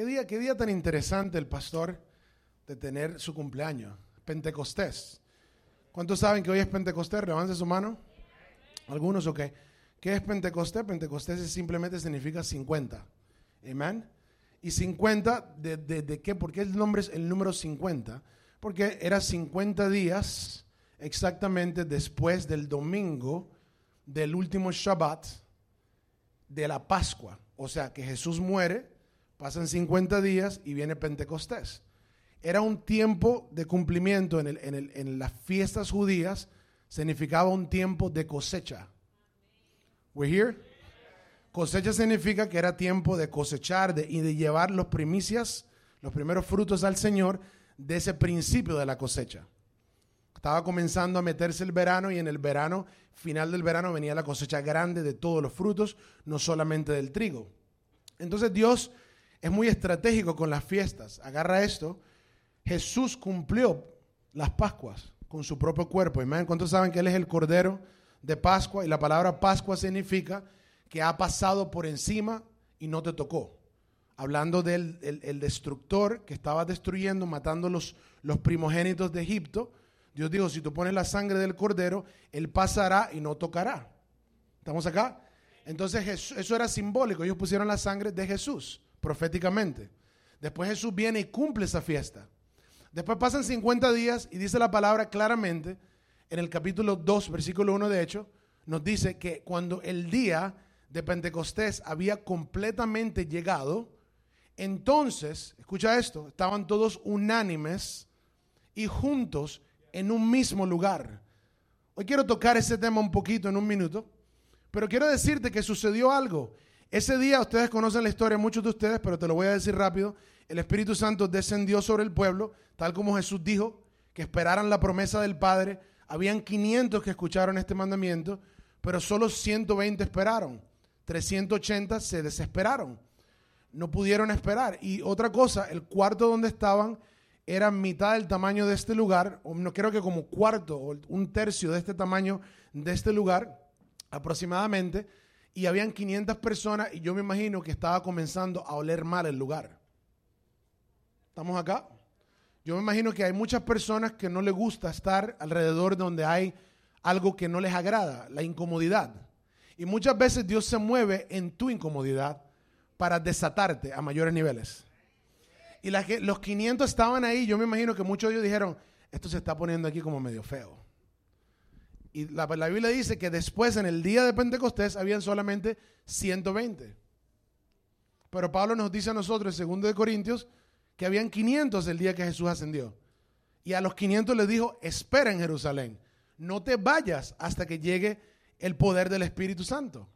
¿Qué día, qué día tan interesante el pastor de tener su cumpleaños? Pentecostés. ¿Cuántos saben que hoy es Pentecostés? Levante su mano. ¿Algunos o qué? ¿Qué es Pentecostés? Pentecostés simplemente significa 50. Amén. Y 50, ¿de, de, qué? ¿Por qué el nombre es el número 50? Porque era 50 días exactamente después del domingo del último Shabbat de la Pascua. O sea, que Jesús muere, pasan 50 días y viene Pentecostés. Era un tiempo de cumplimiento en, en las fiestas judías, significaba un tiempo de cosecha. We're here? Cosecha significa que era tiempo de cosechar y de llevar los primicias, los primeros frutos al Señor de ese principio de la cosecha. Estaba comenzando a meterse el verano y en el verano, final del verano, venía la cosecha grande de todos los frutos, no solamente del trigo. Entonces Dios es muy estratégico con las fiestas. Agarra esto. Jesús cumplió las Pascuas con su propio cuerpo. ¿Cuántos saben que Él es el Cordero de Pascua? Y la palabra Pascua significa que ha pasado por encima y no te tocó. Hablando del el, destructor que estaba destruyendo, matando los, los primogénitos de Egipto. Dios dijo, si tú pones la sangre del cordero, él pasará y no tocará. ¿Estamos acá? Entonces eso era simbólico. Ellos pusieron la sangre de Jesús proféticamente. Después Jesús viene y cumple esa fiesta. Después pasan 50 días y dice la palabra claramente, en el capítulo 2, versículo 1 de hecho, nos dice que cuando el día de Pentecostés había completamente llegado, entonces, escucha esto, estaban todos unánimes y juntos en un mismo lugar. Hoy quiero tocar ese tema un poquito en un minuto, pero quiero decirte que sucedió algo. Ese día, ustedes conocen la historia, muchos de ustedes, pero te lo voy a decir rápido, el Espíritu Santo descendió sobre el pueblo, tal como Jesús dijo, que esperaran la promesa del Padre. Habían 500 que escucharon este mandamiento, pero solo 120 esperaron. 380 se desesperaron. No pudieron esperar. Y otra cosa, el cuarto donde estaban era mitad del tamaño de este lugar, o no creo que como cuarto o un tercio de este tamaño de este lugar aproximadamente, y habían 500 personas y yo me imagino que estaba comenzando a oler mal el lugar. ¿Estamos acá? Yo me imagino que hay muchas personas que no les gusta estar alrededor donde hay algo que no les agrada, la incomodidad. Y muchas veces Dios se mueve en tu incomodidad para desatarte a mayores niveles. Y los 500 estaban ahí, yo me imagino que muchos de ellos dijeron, esto se está poniendo aquí como medio feo. Y la, la Biblia dice que después, en el día de Pentecostés, habían solamente 120. Pero Pablo nos dice a nosotros, en 2 de Corintios, que habían 500 el día que Jesús ascendió. Y a los 500 les dijo, espera en Jerusalén, no te vayas hasta que llegue el poder del Espíritu Santo.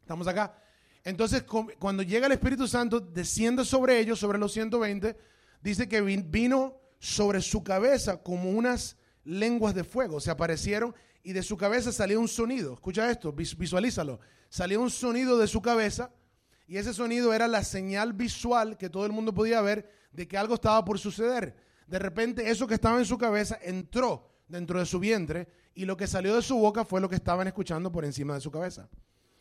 ¿Estamos acá? Entonces, cuando llega el Espíritu Santo, desciende sobre ellos, sobre los 120, dice que vino sobre su cabeza como unas lenguas de fuego. Se aparecieron y de su cabeza salió un sonido. Escucha esto, visualízalo. Salió un sonido de su cabeza y ese sonido era la señal visual que todo el mundo podía ver de que algo estaba por suceder. De repente eso que estaba en su cabeza entró dentro de su vientre y lo que salió de su boca fue lo que estaban escuchando por encima de su cabeza.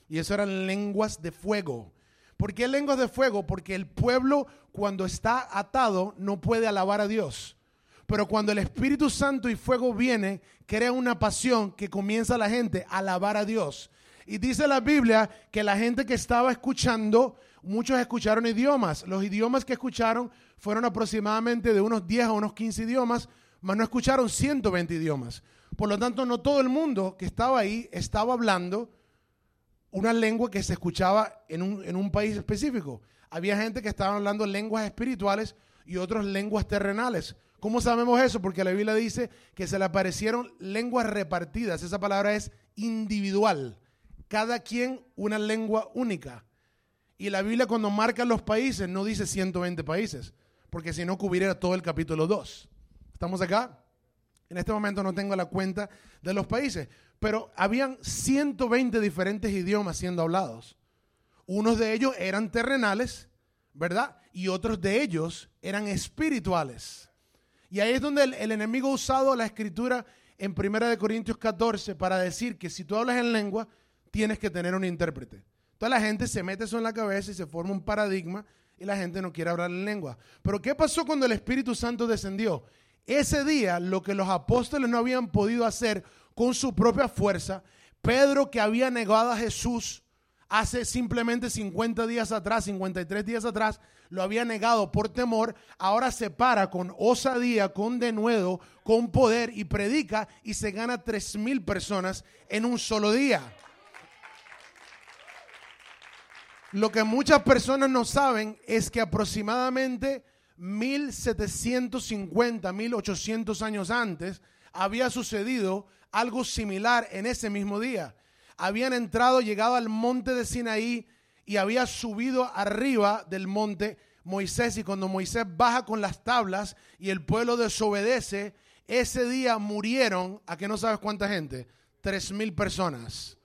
Y eso eran lenguas de fuego. ¿Por qué lenguas de fuego? Porque el pueblo cuando está atado no puede alabar a Dios. Pero cuando el Espíritu Santo y fuego viene, crea una pasión que comienza la gente a alabar a Dios. Y dice la Biblia que la gente que estaba escuchando, muchos escucharon idiomas. Los idiomas que escucharon fueron aproximadamente de unos 10 a unos 15 idiomas, mas no escucharon 120 idiomas. Por lo tanto, no todo el mundo que estaba ahí estaba hablando una lengua que se escuchaba en un, país específico. Había gente que estaba hablando lenguas espirituales y otros lenguas terrenales. ¿Cómo sabemos eso? Porque la Biblia dice que se le aparecieron lenguas repartidas. Esa palabra es individual. Cada quien una lengua única. Y la Biblia cuando marca los países no dice 120 países, porque si no cubriera todo el capítulo 2. ¿Estamos acá? En este momento no tengo la cuenta de los países, pero habían 120 diferentes idiomas siendo hablados. Unos de ellos eran terrenales, ¿verdad? Y otros de ellos eran espirituales. Y ahí es donde el, enemigo ha usado la escritura en 1 Corintios 14 para decir que si tú hablas en lengua, tienes que tener un intérprete. Toda la gente se mete eso en la cabeza y se forma un paradigma y la gente no quiere hablar en lengua. Pero ¿qué pasó cuando el Espíritu Santo descendió? Ese día, lo que los apóstoles no habían podido hacer con su propia fuerza, Pedro que había negado a Jesús hace simplemente 50 días atrás, 53 días atrás, lo había negado por temor, ahora se para con osadía, con denuedo, con poder y predica y se gana tres mil personas en un solo día. Lo que muchas personas no saben es que aproximadamente 1750, 1800 años antes había sucedido algo similar en ese mismo día. Habían entrado, llegado al monte de Sinaí y había subido arriba del monte Moisés y cuando Moisés baja con las tablas y el pueblo desobedece, ese día murieron, ¿a que no sabes cuánta gente? Tres mil personas.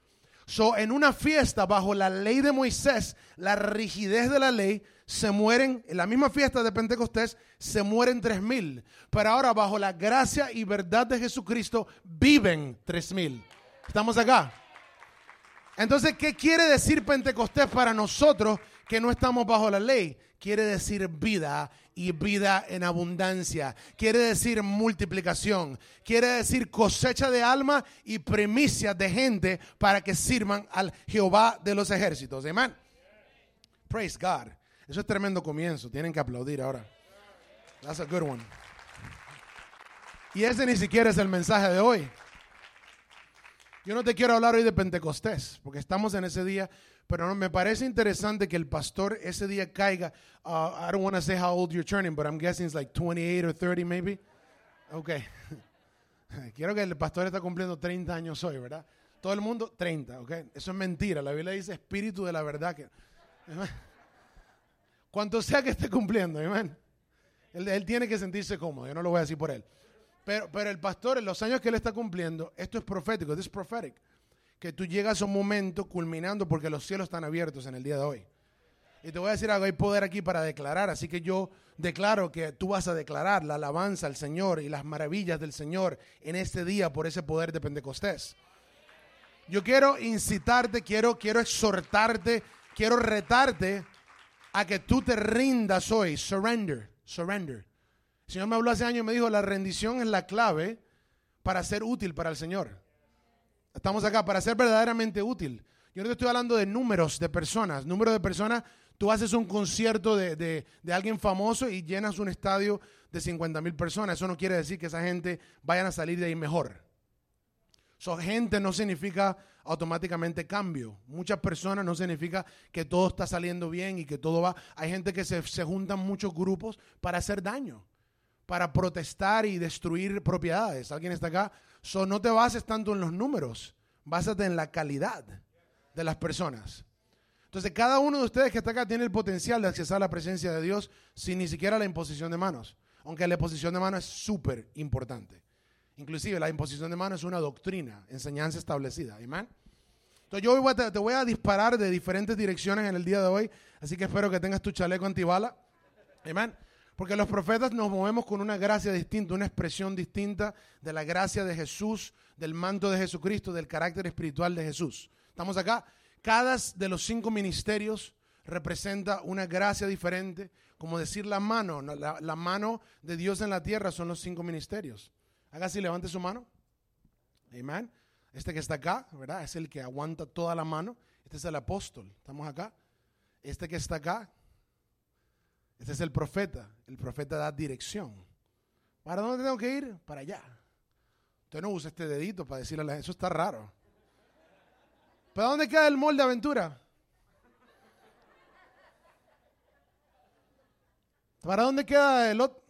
So, en una fiesta bajo la ley de Moisés, la rigidez de la ley, se mueren, en la misma fiesta de Pentecostés, se mueren tres mil. Pero ahora bajo la gracia y verdad de Jesucristo, viven tres mil. ¿Estamos acá? Entonces, ¿qué quiere decir Pentecostés para nosotros que no estamos bajo la ley? Quiere decir vida y vida en abundancia. Quiere decir multiplicación. Quiere decir cosecha de alma y primicias de gente para que sirvan al Jehová de los ejércitos. Amén. Praise God. Eso es tremendo comienzo. Tienen que aplaudir ahora. That's a good one. Y ese ni siquiera es el mensaje de hoy. Yo no te quiero hablar hoy de Pentecostés, porque estamos en ese día, pero me parece interesante que el pastor ese día caiga. Uh, I don't want to say how old you're turning, but I'm guessing it's like 28 or 30 maybe. Okay. Quiero que el pastor está cumpliendo 30 años hoy, ¿verdad? Todo el mundo 30, ¿ok? Eso es mentira. La Biblia dice espíritu de la verdad. Cuanto sea que esté cumpliendo, amén. Él tiene que sentirse cómodo. Yo no lo voy a decir por él. Pero, pero el pastor, en los años que él está cumpliendo, esto es profético, this is prophetic. Que tú llegas a un momento culminando porque los cielos están abiertos en el día de hoy. Y te voy a decir algo, hay poder aquí para declarar, así que yo declaro que tú vas a declarar la alabanza al Señor y las maravillas del Señor en este día por ese poder de Pentecostés. Yo quiero incitarte, quiero, quiero exhortarte, quiero retarte a que tú te rindas hoy, surrender, surrender. El Señor me habló hace años y me dijo, la rendición es la clave para ser útil para el Señor. Estamos acá para ser verdaderamente útil. Yo no te estoy hablando de números de personas. Número de personas, tú haces un concierto de, alguien famoso y llenas un estadio de 50 mil personas. Eso no quiere decir que esa gente vayan a salir de ahí mejor. So, gente no significa automáticamente cambio. Muchas personas no significa que todo está saliendo bien y que todo va. Hay gente que se, se juntan muchos grupos para hacer daño para protestar y destruir propiedades. ¿Alguien está acá? So, no te bases tanto en los números, básate en la calidad de las personas. Entonces, cada uno de ustedes que está acá tiene el potencial de accesar a la presencia de Dios sin ni siquiera la imposición de manos. Aunque la imposición de manos es súper importante. Inclusive la imposición de manos es una doctrina, enseñanza establecida. Amén. Entonces yo te, te voy a disparar de diferentes direcciones en el día de hoy, así que espero que tengas tu chaleco antibala. Amén. Porque los profetas nos movemos con una gracia distinta, una expresión distinta de la gracia de Jesús, del manto de Jesucristo, del carácter espiritual de Jesús. ¿Estamos acá? Cada de los cinco ministerios representa una gracia diferente, como decir la mano, la, mano de Dios en la tierra son los cinco ministerios. Haga así, levante su mano. Amén. Este que está acá, ¿verdad? Es el que aguanta toda la mano. Este es el apóstol. ¿Estamos acá? Este que está acá, este es el profeta. El profeta da dirección. ¿Para dónde tengo que ir? Para allá. Usted no usa este dedito para decirle a la gente. Eso está raro. ¿Para dónde queda el molde de aventura? ¿Para dónde queda el otro?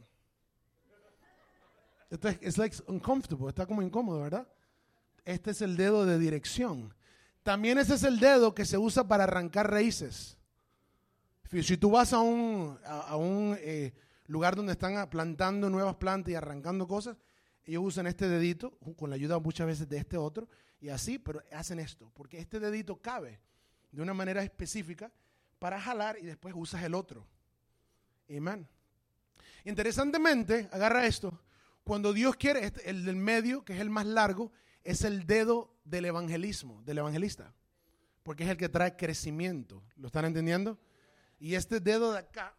es like uncomfortable, está como incómodo, ¿verdad? Este es el dedo de dirección. También ese es el dedo que se usa para arrancar raíces. Si tú vas a un, eh, lugar donde están plantando nuevas plantas y arrancando cosas, ellos usan este dedito, con la ayuda muchas veces de este otro, y así, pero hacen esto, porque este dedito cabe de una manera específica para jalar y después usas el otro. Amén. Interesantemente, agarra esto, cuando Dios quiere, este, el del medio, que es el más largo, es el dedo del evangelismo, del evangelista, porque es el que trae crecimiento. ¿Lo están entendiendo? Y este dedo de acá,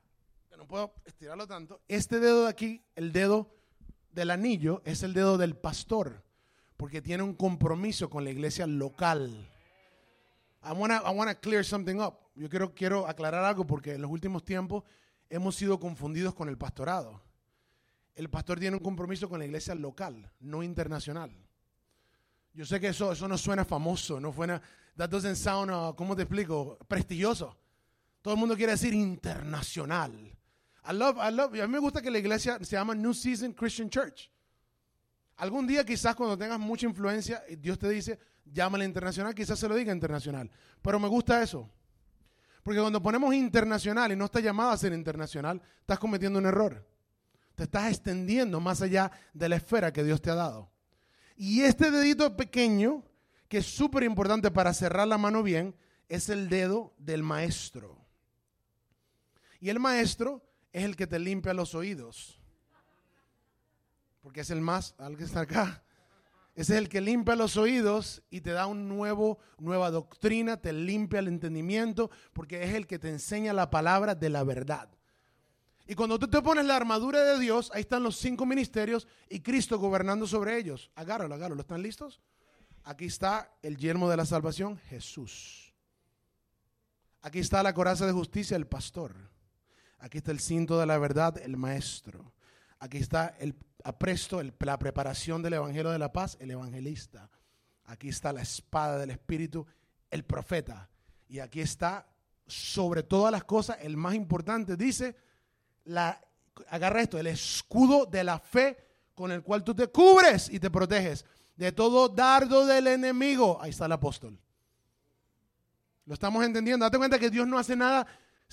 que no puedo estirarlo tanto, este dedo de aquí, el dedo del anillo, es el dedo del pastor, porque tiene un compromiso con la iglesia local. I wanna, I wanna clear something up. Yo quiero, quiero aclarar algo porque en los últimos tiempos hemos sido confundidos con el pastorado. El pastor tiene un compromiso con la iglesia local, no internacional. Yo sé que eso, eso no suena famoso, no suena, that doesn't sound, uh, ¿cómo te explico? Prestigioso. Todo el mundo quiere decir internacional. A mí me gusta que la iglesia se llama New Season Christian Church. Algún día quizás cuando tengas mucha influencia, Dios te dice, llámala internacional, quizás se lo diga internacional. Pero me gusta eso. Porque cuando ponemos internacional y no está llamado a ser internacional, estás cometiendo un error. Te estás extendiendo más allá de la esfera que Dios te ha dado. Y este dedito pequeño, que es súper importante para cerrar la mano bien, es el dedo del maestro. Y el maestro es el que te limpia los oídos. Porque es el más, al que está acá. Ese es el que limpia los oídos y te da un nuevo, nueva doctrina, te limpia el entendimiento, porque es el que te enseña la palabra de la verdad. Y cuando tú te pones la armadura de Dios, ahí están los cinco ministerios y Cristo gobernando sobre ellos. Agárralo, agárralo. ¿Están listos? Aquí está el yermo de la salvación, Jesús. Aquí está la coraza de justicia, el pastor. Aquí está el cinto de la verdad, el maestro. Aquí está el apresto, la preparación del evangelio de la paz, el evangelista. Aquí está la espada del espíritu, el profeta. Y aquí está, sobre todas las cosas, el más importante, dice, la, agarra esto, el escudo de la fe con el cual tú te cubres y te proteges de todo dardo del enemigo. Ahí está el apóstol. Lo estamos entendiendo. Date cuenta que Dios no hace nada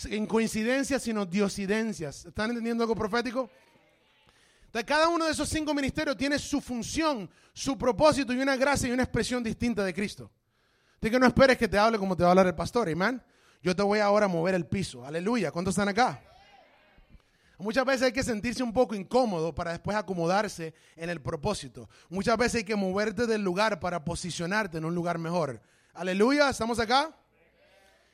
en coincidencias, sino diosidencias. ¿Están entendiendo algo profético? Entonces, cada uno de esos cinco ministerios tiene su función, su propósito y una gracia y una expresión distinta de Cristo. Así que no esperes que te hable como te va a hablar el pastor, amén. Yo te voy ahora a mover el piso. Aleluya. ¿Cuántos están acá? Muchas veces hay que sentirse un poco incómodo para después acomodarse en el propósito. Muchas veces hay que moverte del lugar para posicionarte en un lugar mejor. Aleluya, ¿estamos acá?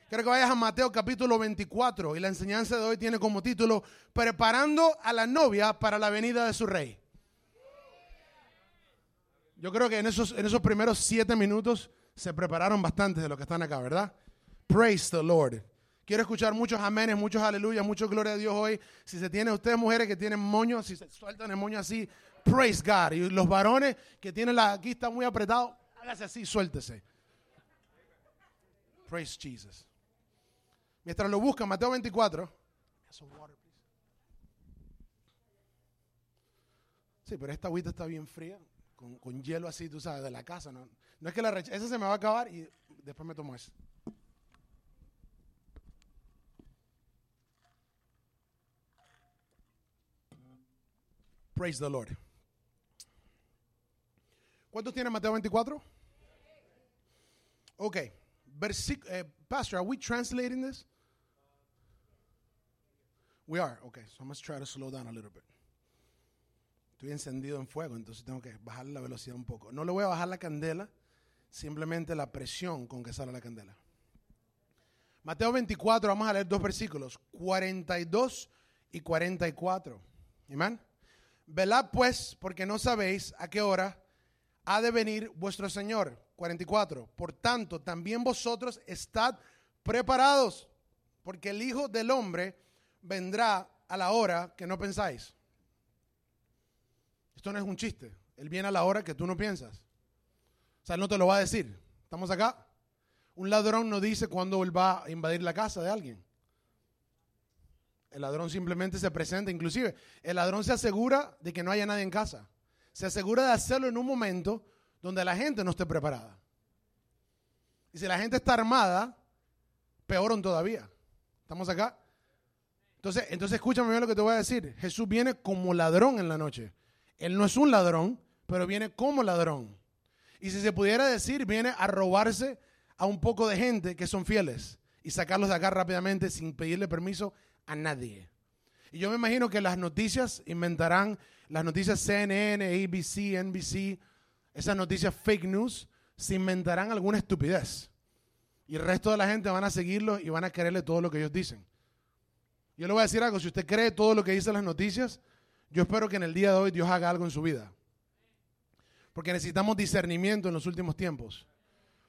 Quiero que vayas a Mateo capítulo 24 y la enseñanza de hoy tiene como título Preparando a la novia para la venida de su rey. Yo creo que en esos, en esos primeros siete minutos se prepararon bastante de lo que están acá, ¿verdad? Praise the Lord. Quiero escuchar muchos amenes, muchos aleluyas, muchos gloria a Dios hoy. Si se tiene ustedes mujeres que tienen moños, si se sueltan el moño así, praise God. Y los varones que tienen la aquí está muy apretado, hágase así, suéltese. Praise Jesus. Mientras lo buscan, Mateo 24. Sí, pero esta agüita está bien fría, con, hielo así, tú sabes, de la casa. No, no es que la esa se me va a acabar y después me tomo eso. Praise the Lord. ¿Cuántos tiene Mateo 24? Ok. uh, Pastor, are we translating this? We are. Okay, so I must try to slow down a little bit. Estoy encendido en fuego, entonces tengo que bajar la velocidad un poco. No le voy a bajar la candela, simplemente la presión con que sale la candela. Mateo 24, vamos a leer dos versículos, 42 y 44. Amén. Velad pues, porque no sabéis a qué hora ha de venir vuestro Señor. 44. Por tanto, también vosotros estad preparados, porque el Hijo del Hombre vendrá a la hora que no pensáis. Esto no es un chiste. Él viene a la hora que tú no piensas. O sea, él no te lo va a decir. ¿Estamos acá? Un ladrón no dice cuándo él va a invadir la casa de alguien. El ladrón simplemente se presenta, inclusive el ladrón se asegura de que no haya nadie en casa. Se asegura de hacerlo en un momento donde la gente no esté preparada. Y si la gente está armada, peor aún todavía. ¿Estamos acá? Entonces, entonces escúchame bien lo que te voy a decir. Jesús viene como ladrón en la noche. Él no es un ladrón, pero viene como ladrón. Y si se pudiera decir, viene a robarse a un poco de gente que son fieles y sacarlos de acá rápidamente sin pedirle permiso a nadie. Y yo me imagino que las noticias inventarán, las noticias CNN, ABC, NBC, esas noticias fake news, se inventarán alguna estupidez. Y el resto de la gente van a seguirlo y van a quererle todo lo que ellos dicen. Yo le voy a decir algo, si usted cree todo lo que dicen las noticias, yo espero que en el día de hoy Dios haga algo en su vida. Porque necesitamos discernimiento en los últimos tiempos.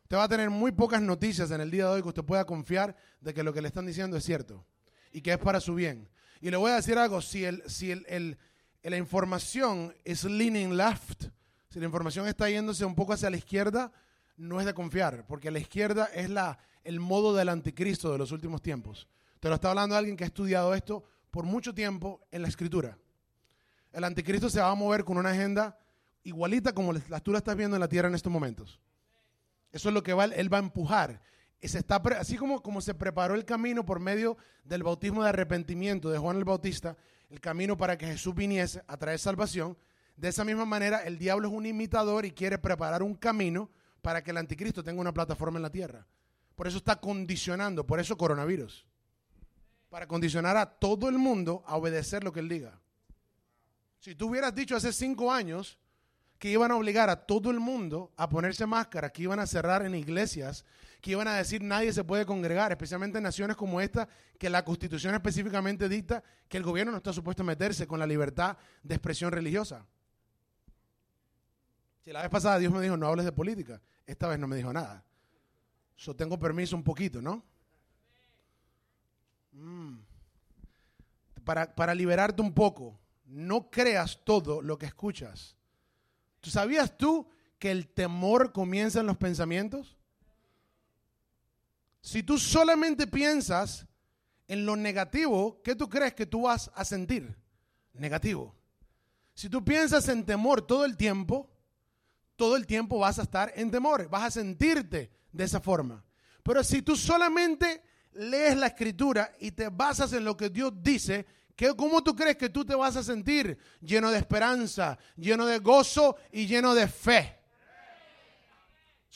Usted va a tener muy pocas noticias en el día de hoy que usted pueda confiar de que lo que le están diciendo es cierto y que es para su bien. Y le voy a decir algo, si, el, si el, la información es leaning left, si la información está yéndose un poco hacia la izquierda, no es de confiar, porque la izquierda es la, el modo del anticristo de los últimos tiempos. Te lo está hablando alguien que ha estudiado esto por mucho tiempo en la escritura. El anticristo se va a mover con una agenda igualita como la tú la estás viendo en la tierra en estos momentos. Eso es lo que va, él va a empujar. se está, así como, como se preparó el camino por medio del bautismo de arrepentimiento de Juan el Bautista, el camino para que Jesús viniese a traer salvación, de esa misma manera el diablo es un imitador y quiere preparar un camino para que el anticristo tenga una plataforma en la tierra. Por eso está condicionando, por eso coronavirus. Para condicionar a todo el mundo a obedecer lo que él diga. Si tú hubieras dicho hace cinco años que iban a obligar a todo el mundo a ponerse máscara, que iban a cerrar en iglesias, que iban a decir nadie se puede congregar, especialmente en naciones como esta, que la constitución específicamente dicta que el gobierno no está supuesto a meterse con la libertad de expresión religiosa. Si la vez pasada Dios me dijo no hables de política, esta vez no me dijo nada. Yo tengo permiso un poquito, ¿no? Mm. Para, para liberarte un poco, no creas todo lo que escuchas ¿Tú sabías tú que el temor comienza en los pensamientos? Si tú solamente piensas en lo negativo, ¿qué tú crees que tú vas a sentir? Negativo. Si tú piensas en temor todo el tiempo, todo el tiempo vas a estar en temor, vas a sentirte de esa forma. Pero si tú solamente lees la escritura y te basas en lo que Dios dice, ¿Cómo tú crees que tú te vas a sentir? Lleno de esperanza, lleno de gozo y lleno de fe.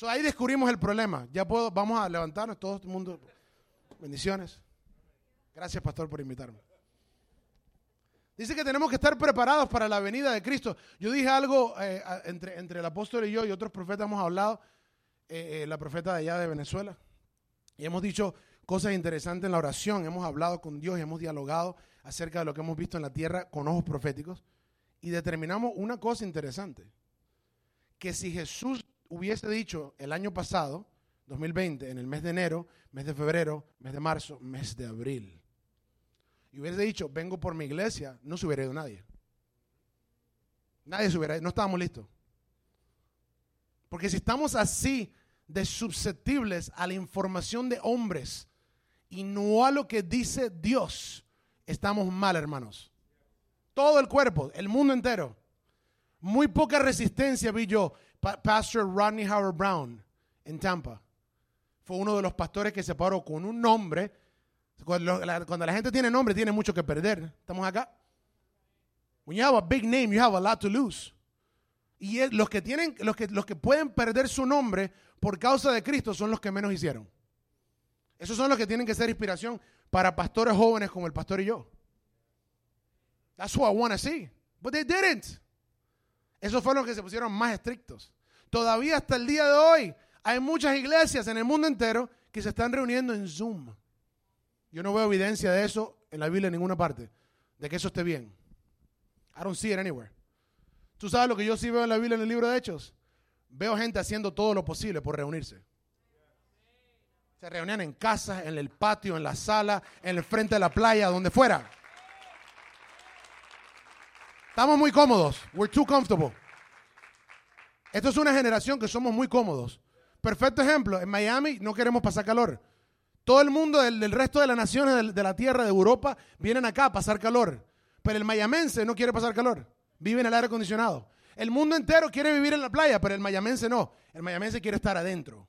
ahí descubrimos el problema. Ya puedo, vamos a levantarnos todo el mundo. Bendiciones. Gracias, pastor, por invitarme. Dice que tenemos que estar preparados para la venida de Cristo. Yo dije algo eh, entre, entre, el apóstol y yo y otros profetas hemos hablado, eh, eh, la profeta de allá de Venezuela, y hemos dicho cosas interesantes en la oración, hemos hablado con Dios y hemos dialogado acerca de lo que hemos visto en la tierra con ojos proféticos y determinamos una cosa interesante, que si Jesús hubiese dicho el año pasado, 2020, en el mes de enero, mes de febrero, mes de marzo, mes de abril, y hubiese dicho, vengo por mi iglesia, no se hubiera ido nadie. Nadie se hubiera ido, no estábamos listos. Porque si estamos así de susceptibles a la información de hombres y no a lo que dice Dios, estamos mal, hermanos. Todo el cuerpo, el mundo entero. Muy poca resistencia vi yo. Pastor Rodney Howard Brown en Tampa. Fue uno de los pastores que se paró con un nombre. Cuando la, gente tiene nombre, tiene mucho que perder. ¿Estamos acá? When you have a big name, you have a lot to lose. Y los que tienen, los que, los que pueden perder su nombre por causa de Cristo son los que menos hicieron. Esos son los que tienen que ser inspiración para pastores jóvenes como el pastor y yo. That's what I want to see. But they didn't. Esos fueron los que se pusieron más estrictos. Todavía hasta el día de hoy hay muchas iglesias en el mundo entero que se están reuniendo en Zoom. Yo no veo evidencia de eso en la Biblia en ninguna parte, de que eso esté bien. I don't see it anywhere. ¿Tú sabes lo que yo sí veo en la Biblia en el libro de Hechos? Veo gente haciendo todo lo posible por reunirse. Se reunían en casa, en el patio, en la sala, en el frente de la playa, donde fuera. Estamos muy cómodos. We're too comfortable. Esto es una generación que somos muy cómodos. Perfecto ejemplo, en Miami no queremos pasar calor. Todo el mundo del, resto de las naciones de, la tierra, de Europa, vienen acá a pasar calor. Pero el mayamense no quiere pasar calor. Vive en el aire acondicionado. El mundo entero quiere vivir en la playa, pero el mayamense no. El mayamense quiere estar adentro.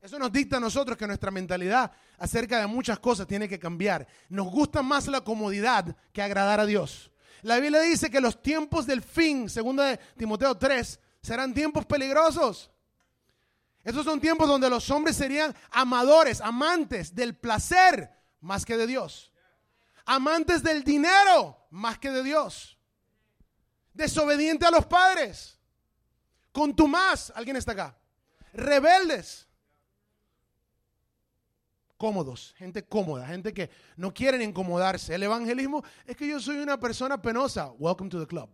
Eso nos dicta a nosotros que nuestra mentalidad acerca de muchas cosas tiene que cambiar. Nos gusta más la comodidad que agradar a Dios. La Biblia dice que los tiempos del fin, segundo de Timoteo 3, serán tiempos peligrosos. Estos son tiempos donde los hombres serían amadores, amantes del placer más que de Dios. Amantes del dinero más que de Dios. Desobediente a los padres. Contumaz, alguien está acá. Rebeldes cómodos, gente cómoda, gente que no quieren incomodarse. El evangelismo es que yo soy una persona penosa. Welcome to the club.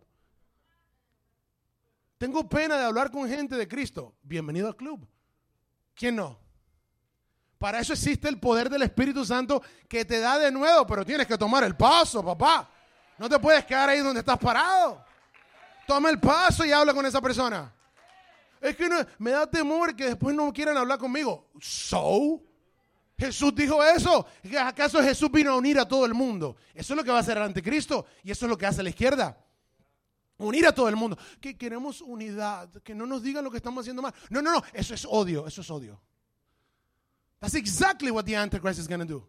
Tengo pena de hablar con gente de Cristo. Bienvenido al club. ¿Quién no? Para eso existe el poder del Espíritu Santo que te da de nuevo, pero tienes que tomar el paso, papá. No te puedes quedar ahí donde estás parado. Toma el paso y habla con esa persona. Es que me da temor que después no quieran hablar conmigo. So, Jesús dijo eso. ¿Acaso Jesús vino a unir a todo el mundo? Eso es lo que va a hacer el anticristo y eso es lo que hace la izquierda. Unir a todo el mundo. Que queremos unidad, que no nos digan lo que estamos haciendo mal. No, no, no, eso es odio, eso es odio. That's exactly what the Antichrist is going to do.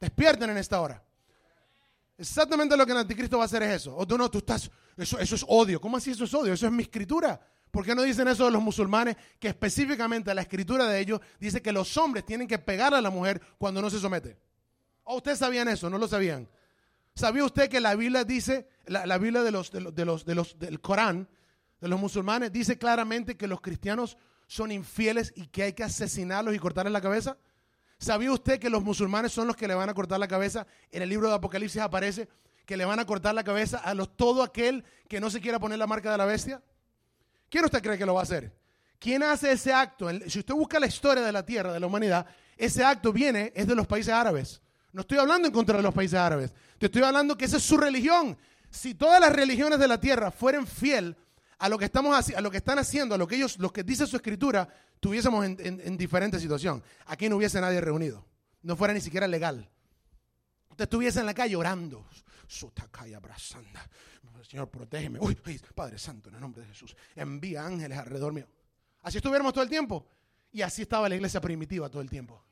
Despierten en esta hora. Exactamente lo que el anticristo va a hacer es eso. O tú no, tú estás, eso, eso es odio. ¿Cómo así eso es odio? Eso es mi escritura. ¿Por qué no dicen eso de los musulmanes? Que específicamente la escritura de ellos dice que los hombres tienen que pegar a la mujer cuando no se somete. ¿O ustedes sabían eso? ¿No lo sabían? ¿Sabía usted que la Biblia dice, la, Biblia de los, de los, de los, del Corán, de los musulmanes, dice claramente que los cristianos son infieles y que hay que asesinarlos y cortarles la cabeza? ¿Sabía usted que los musulmanes son los que le van a cortar la cabeza? En el libro de Apocalipsis aparece que le van a cortar la cabeza a los, todo aquel que no se quiera poner la marca de la bestia. ¿Quién usted cree que lo va a hacer? ¿Quién hace ese acto? Si usted busca la historia de la tierra, de la humanidad, ese acto viene, es de los países árabes. No estoy hablando en contra de los países árabes. Te estoy hablando que esa es su religión. Si todas las religiones de la tierra fueran fiel a lo que estamos a lo que están haciendo, a lo que ellos, lo que dice su escritura, tuviésemos en, en, diferente situación. Aquí no hubiese nadie reunido. No fuera ni siquiera legal. Usted estuviese en la calle orando. Señor, protégeme. Uy, Padre Santo, en el nombre de Jesús. Envía ángeles alrededor mío. Así estuviéramos todo el tiempo. Y así estaba la iglesia primitiva todo el tiempo.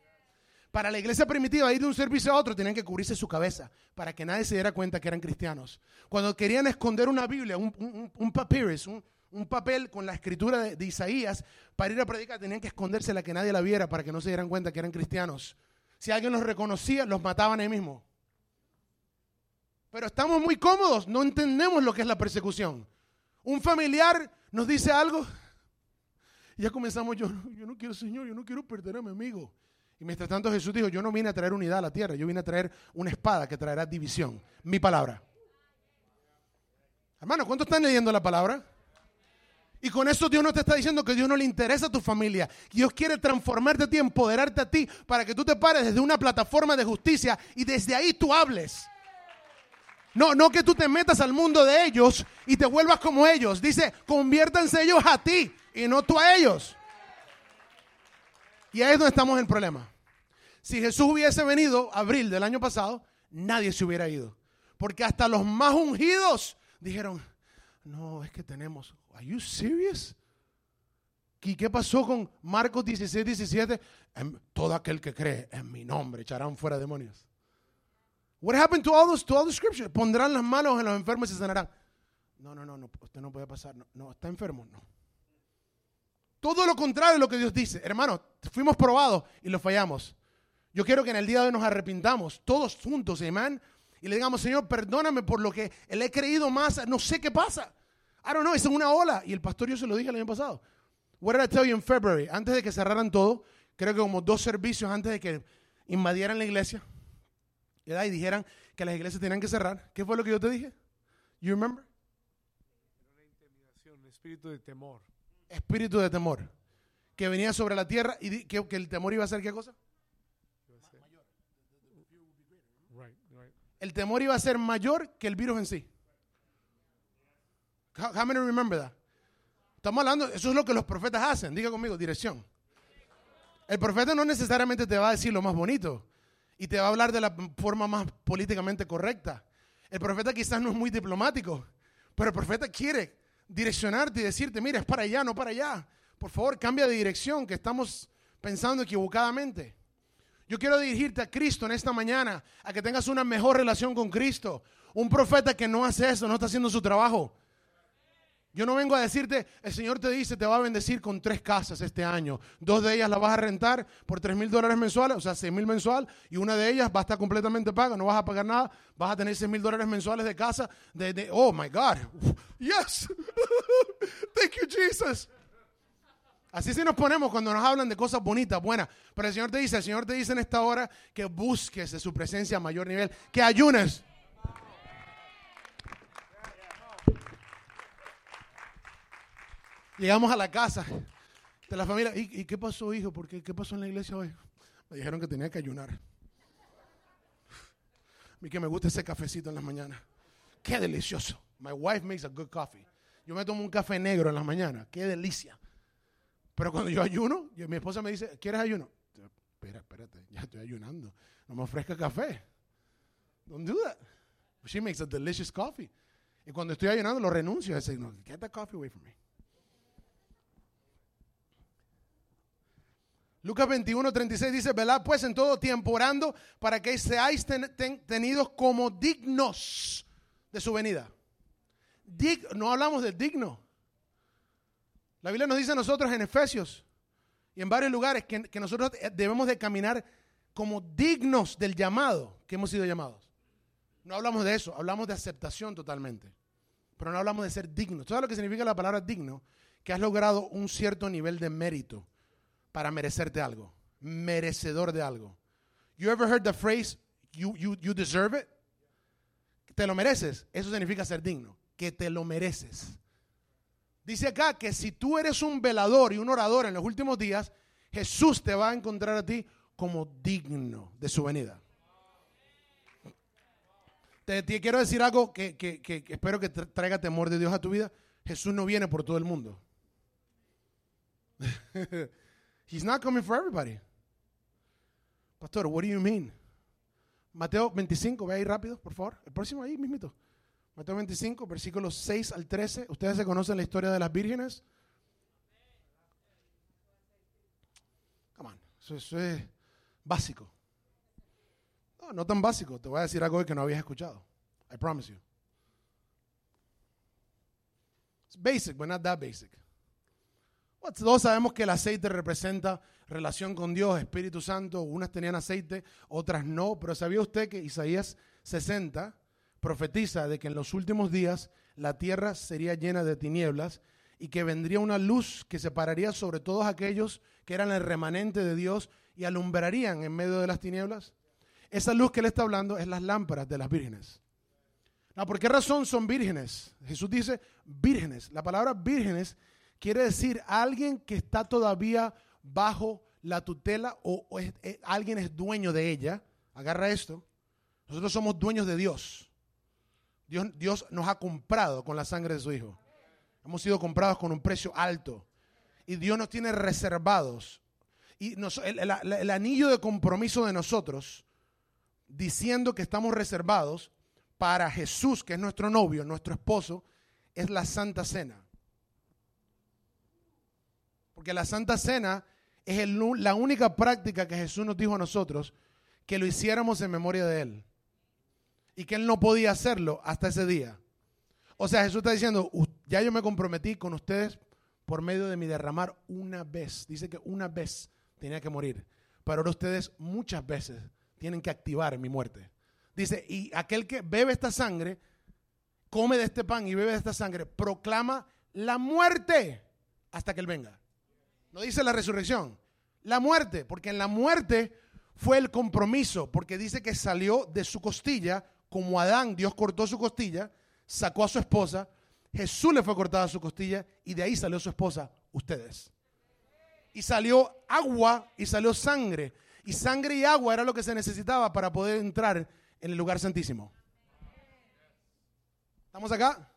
Para la iglesia primitiva, ir de un servicio a otro, tenían que cubrirse su cabeza para que nadie se diera cuenta que eran cristianos. Cuando querían esconder una Biblia, un, un, un un, papel con la escritura de, Isaías, para ir a predicar, tenían que escondérsela que nadie la viera para que no se dieran cuenta que eran cristianos. Si alguien los reconocía, los mataban ahí mismo. Pero estamos muy cómodos, no entendemos lo que es la persecución. Un familiar nos dice algo, y ya comenzamos, yo, yo no quiero, Señor, yo no quiero perder a mi amigo. Y mientras tanto Jesús dijo, yo no vine a traer unidad a la tierra, yo vine a traer una espada que traerá división. Mi palabra. Hermano, ¿cuántos están leyendo la palabra? Y con eso Dios no te está diciendo que Dios no le interesa a tu familia. Dios quiere transformarte a ti, empoderarte a ti, para que tú te pares desde una plataforma de justicia y desde ahí tú hables. No, no que tú te metas al mundo de ellos y te vuelvas como ellos. Dice, conviértanse ellos a ti y no tú a ellos. Y ahí es donde estamos en el problema. Si Jesús hubiese venido abril del año pasado, nadie se hubiera ido. Porque hasta los más ungidos dijeron, no, es que tenemos, ¿are you serious? ¿Y qué pasó con Marcos 16, 17? Todo aquel que cree en mi nombre echarán fuera demonios. What happened to all those, to all the scriptures? Pondrán las manos en los enfermos y se sanarán. No, no, no, no, usted no puede pasar. No, no, está enfermo, no. Todo lo contrario de lo que Dios dice. Hermano, fuimos probados y lo fallamos. Yo quiero que en el día de hoy nos arrepintamos, todos juntos, amén. Y le digamos, Señor, perdóname por lo que le he creído más, no sé qué pasa. I don't know, es una ola. Y el pastor yo se lo dije el año pasado. What did I tell you in February? Antes de que cerraran todo, creo que como dos servicios antes de que invadieran la iglesia, y dijeran que las iglesias tenían que cerrar. ¿Qué fue lo que yo te dije? You remember? Una intimidación, un espíritu de temor espíritu de temor que venía sobre la tierra y que, el temor iba a ser qué cosa? El temor iba a ser mayor que el virus en sí. How, many remember that? Estamos hablando, eso es lo que los profetas hacen. Diga conmigo, dirección. El profeta no necesariamente te va a decir lo más bonito y te va a hablar de la forma más políticamente correcta. El profeta quizás no es muy diplomático, pero el profeta quiere direccionarte y decirte, mira, es para allá, no para allá. Por favor, cambia de dirección, que estamos pensando equivocadamente. Yo quiero dirigirte a Cristo en esta mañana, a que tengas una mejor relación con Cristo. Un profeta que no hace eso, no está haciendo su trabajo. Yo no vengo a decirte, el Señor te dice, te va a bendecir con tres casas este año. Dos de ellas las vas a rentar por tres mil dólares mensuales, o sea, seis mil mensual, y una de ellas va a estar completamente paga, no vas a pagar nada, vas a tener seis mil dólares mensuales de casa. Oh my God, yes, thank you Jesus. Así sí nos ponemos cuando nos hablan de cosas bonitas, buenas. Pero el Señor te dice, el Señor te dice en esta hora que busques de su presencia a mayor nivel, que ayunes. Llegamos a la casa de la familia. ¿Y, qué pasó, hijo? ¿Por qué? ¿Qué pasó en la iglesia hoy? Me dijeron que tenía que ayunar. A mí que me gusta ese cafecito en las mañanas. Qué delicioso. My wife makes a good coffee. Yo me tomo un café negro en las mañanas. Qué delicia. Pero cuando yo ayuno, mi esposa me dice, ¿quieres ayuno? Espera, espérate, ya estoy ayunando. No me ofrezca café. Don't do that. She makes a delicious coffee. Y cuando estoy ayunando, lo renuncio. I say, no, get that coffee away from me. Lucas 21, 36 dice, velad pues en todo tiempo orando para que seáis tenidos como dignos de su venida. no hablamos de digno. La Biblia nos dice a nosotros en Efesios y en varios lugares que, que nosotros debemos de caminar como dignos del llamado que hemos sido llamados. No hablamos de eso, hablamos de aceptación totalmente. Pero no hablamos de ser dignos. ¿Sabes lo que significa la palabra digno? Que has logrado un cierto nivel de mérito para merecerte algo, merecedor de algo. You ever heard the phrase, you, you, you deserve it? Te lo mereces. Eso significa ser digno, que te lo mereces. Dice acá que si tú eres un velador y un orador en los últimos días, Jesús te va a encontrar a ti como digno de su venida. Te, quiero decir algo que, que espero que traiga temor de Dios a tu vida. Jesús no viene por todo el mundo. He's not coming for everybody. Pastor, what do you mean? Mateo 25, ve ahí rápido, por favor. El próximo ahí mismito. Mateo 25, versículos 6 al 13. Ustedes se conocen la historia de las vírgenes. Come on, eso, es básico. No, no tan básico. Te voy a decir algo que no habías escuchado. I promise you. It's basic, but not that basic. Todos sabemos que el aceite representa relación con Dios, Espíritu Santo. Unas tenían aceite, otras no. Pero ¿sabía usted que Isaías 60 profetiza de que en los últimos días la tierra sería llena de tinieblas y que vendría una luz que se pararía sobre todos aquellos que eran el remanente de Dios y alumbrarían en medio de las tinieblas? Esa luz que él está hablando es las lámparas de las vírgenes. ¿Por qué razón son vírgenes? Jesús dice vírgenes. La palabra vírgenes Quiere decir alguien que está todavía bajo la tutela o, eh, alguien es dueño de ella. Agarra esto. Nosotros somos dueños de Dios. Dios. Dios nos ha comprado con la sangre de su Hijo. Hemos sido comprados con un precio alto. Y Dios nos tiene reservados. Y el anillo de compromiso de nosotros, diciendo que estamos reservados para Jesús, que es nuestro novio, nuestro esposo, es la Santa Cena. Porque la Santa Cena es la única práctica que Jesús nos dijo a nosotros que lo hiciéramos en memoria de Él. Y que Él no podía hacerlo hasta ese día. O sea, Jesús está diciendo, ya yo me comprometí con ustedes por medio de mi derramar una vez. Dice que una vez tenía que morir. Pero ahora ustedes muchas veces tienen que activar mi muerte. Dice, y aquel que bebe esta sangre, come de este pan y bebe de esta sangre, proclama la muerte hasta que Él venga. No dice la resurrección. La muerte, porque en la muerte fue el compromiso, porque dice que salió de su costilla, como Adán, Dios cortó su costilla, sacó a su esposa, Jesús le fue cortada su costilla y de ahí salió su esposa, ustedes. Y salió agua y salió sangre. Y sangre y agua era lo que se necesitaba para poder entrar en el lugar santísimo. ¿Estamos acá?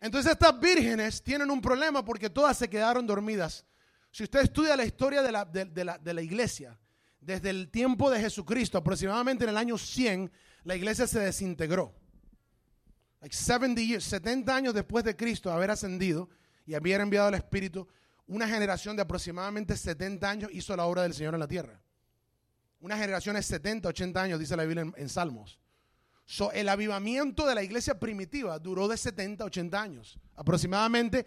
Entonces estas vírgenes tienen un problema porque todas se quedaron dormidas si usted estudia la historia de la, iglesia, desde el tiempo de Jesucristo, aproximadamente en el año 100, la iglesia se desintegró. Like 70, 70 años después de Cristo haber ascendido y haber enviado el Espíritu, una generación de aproximadamente 70 años hizo la obra del Señor en la tierra. Una generación de 70, 80 años, dice la Biblia en, Salmos. el avivamiento de la iglesia primitiva duró de 70 80 años. Aproximadamente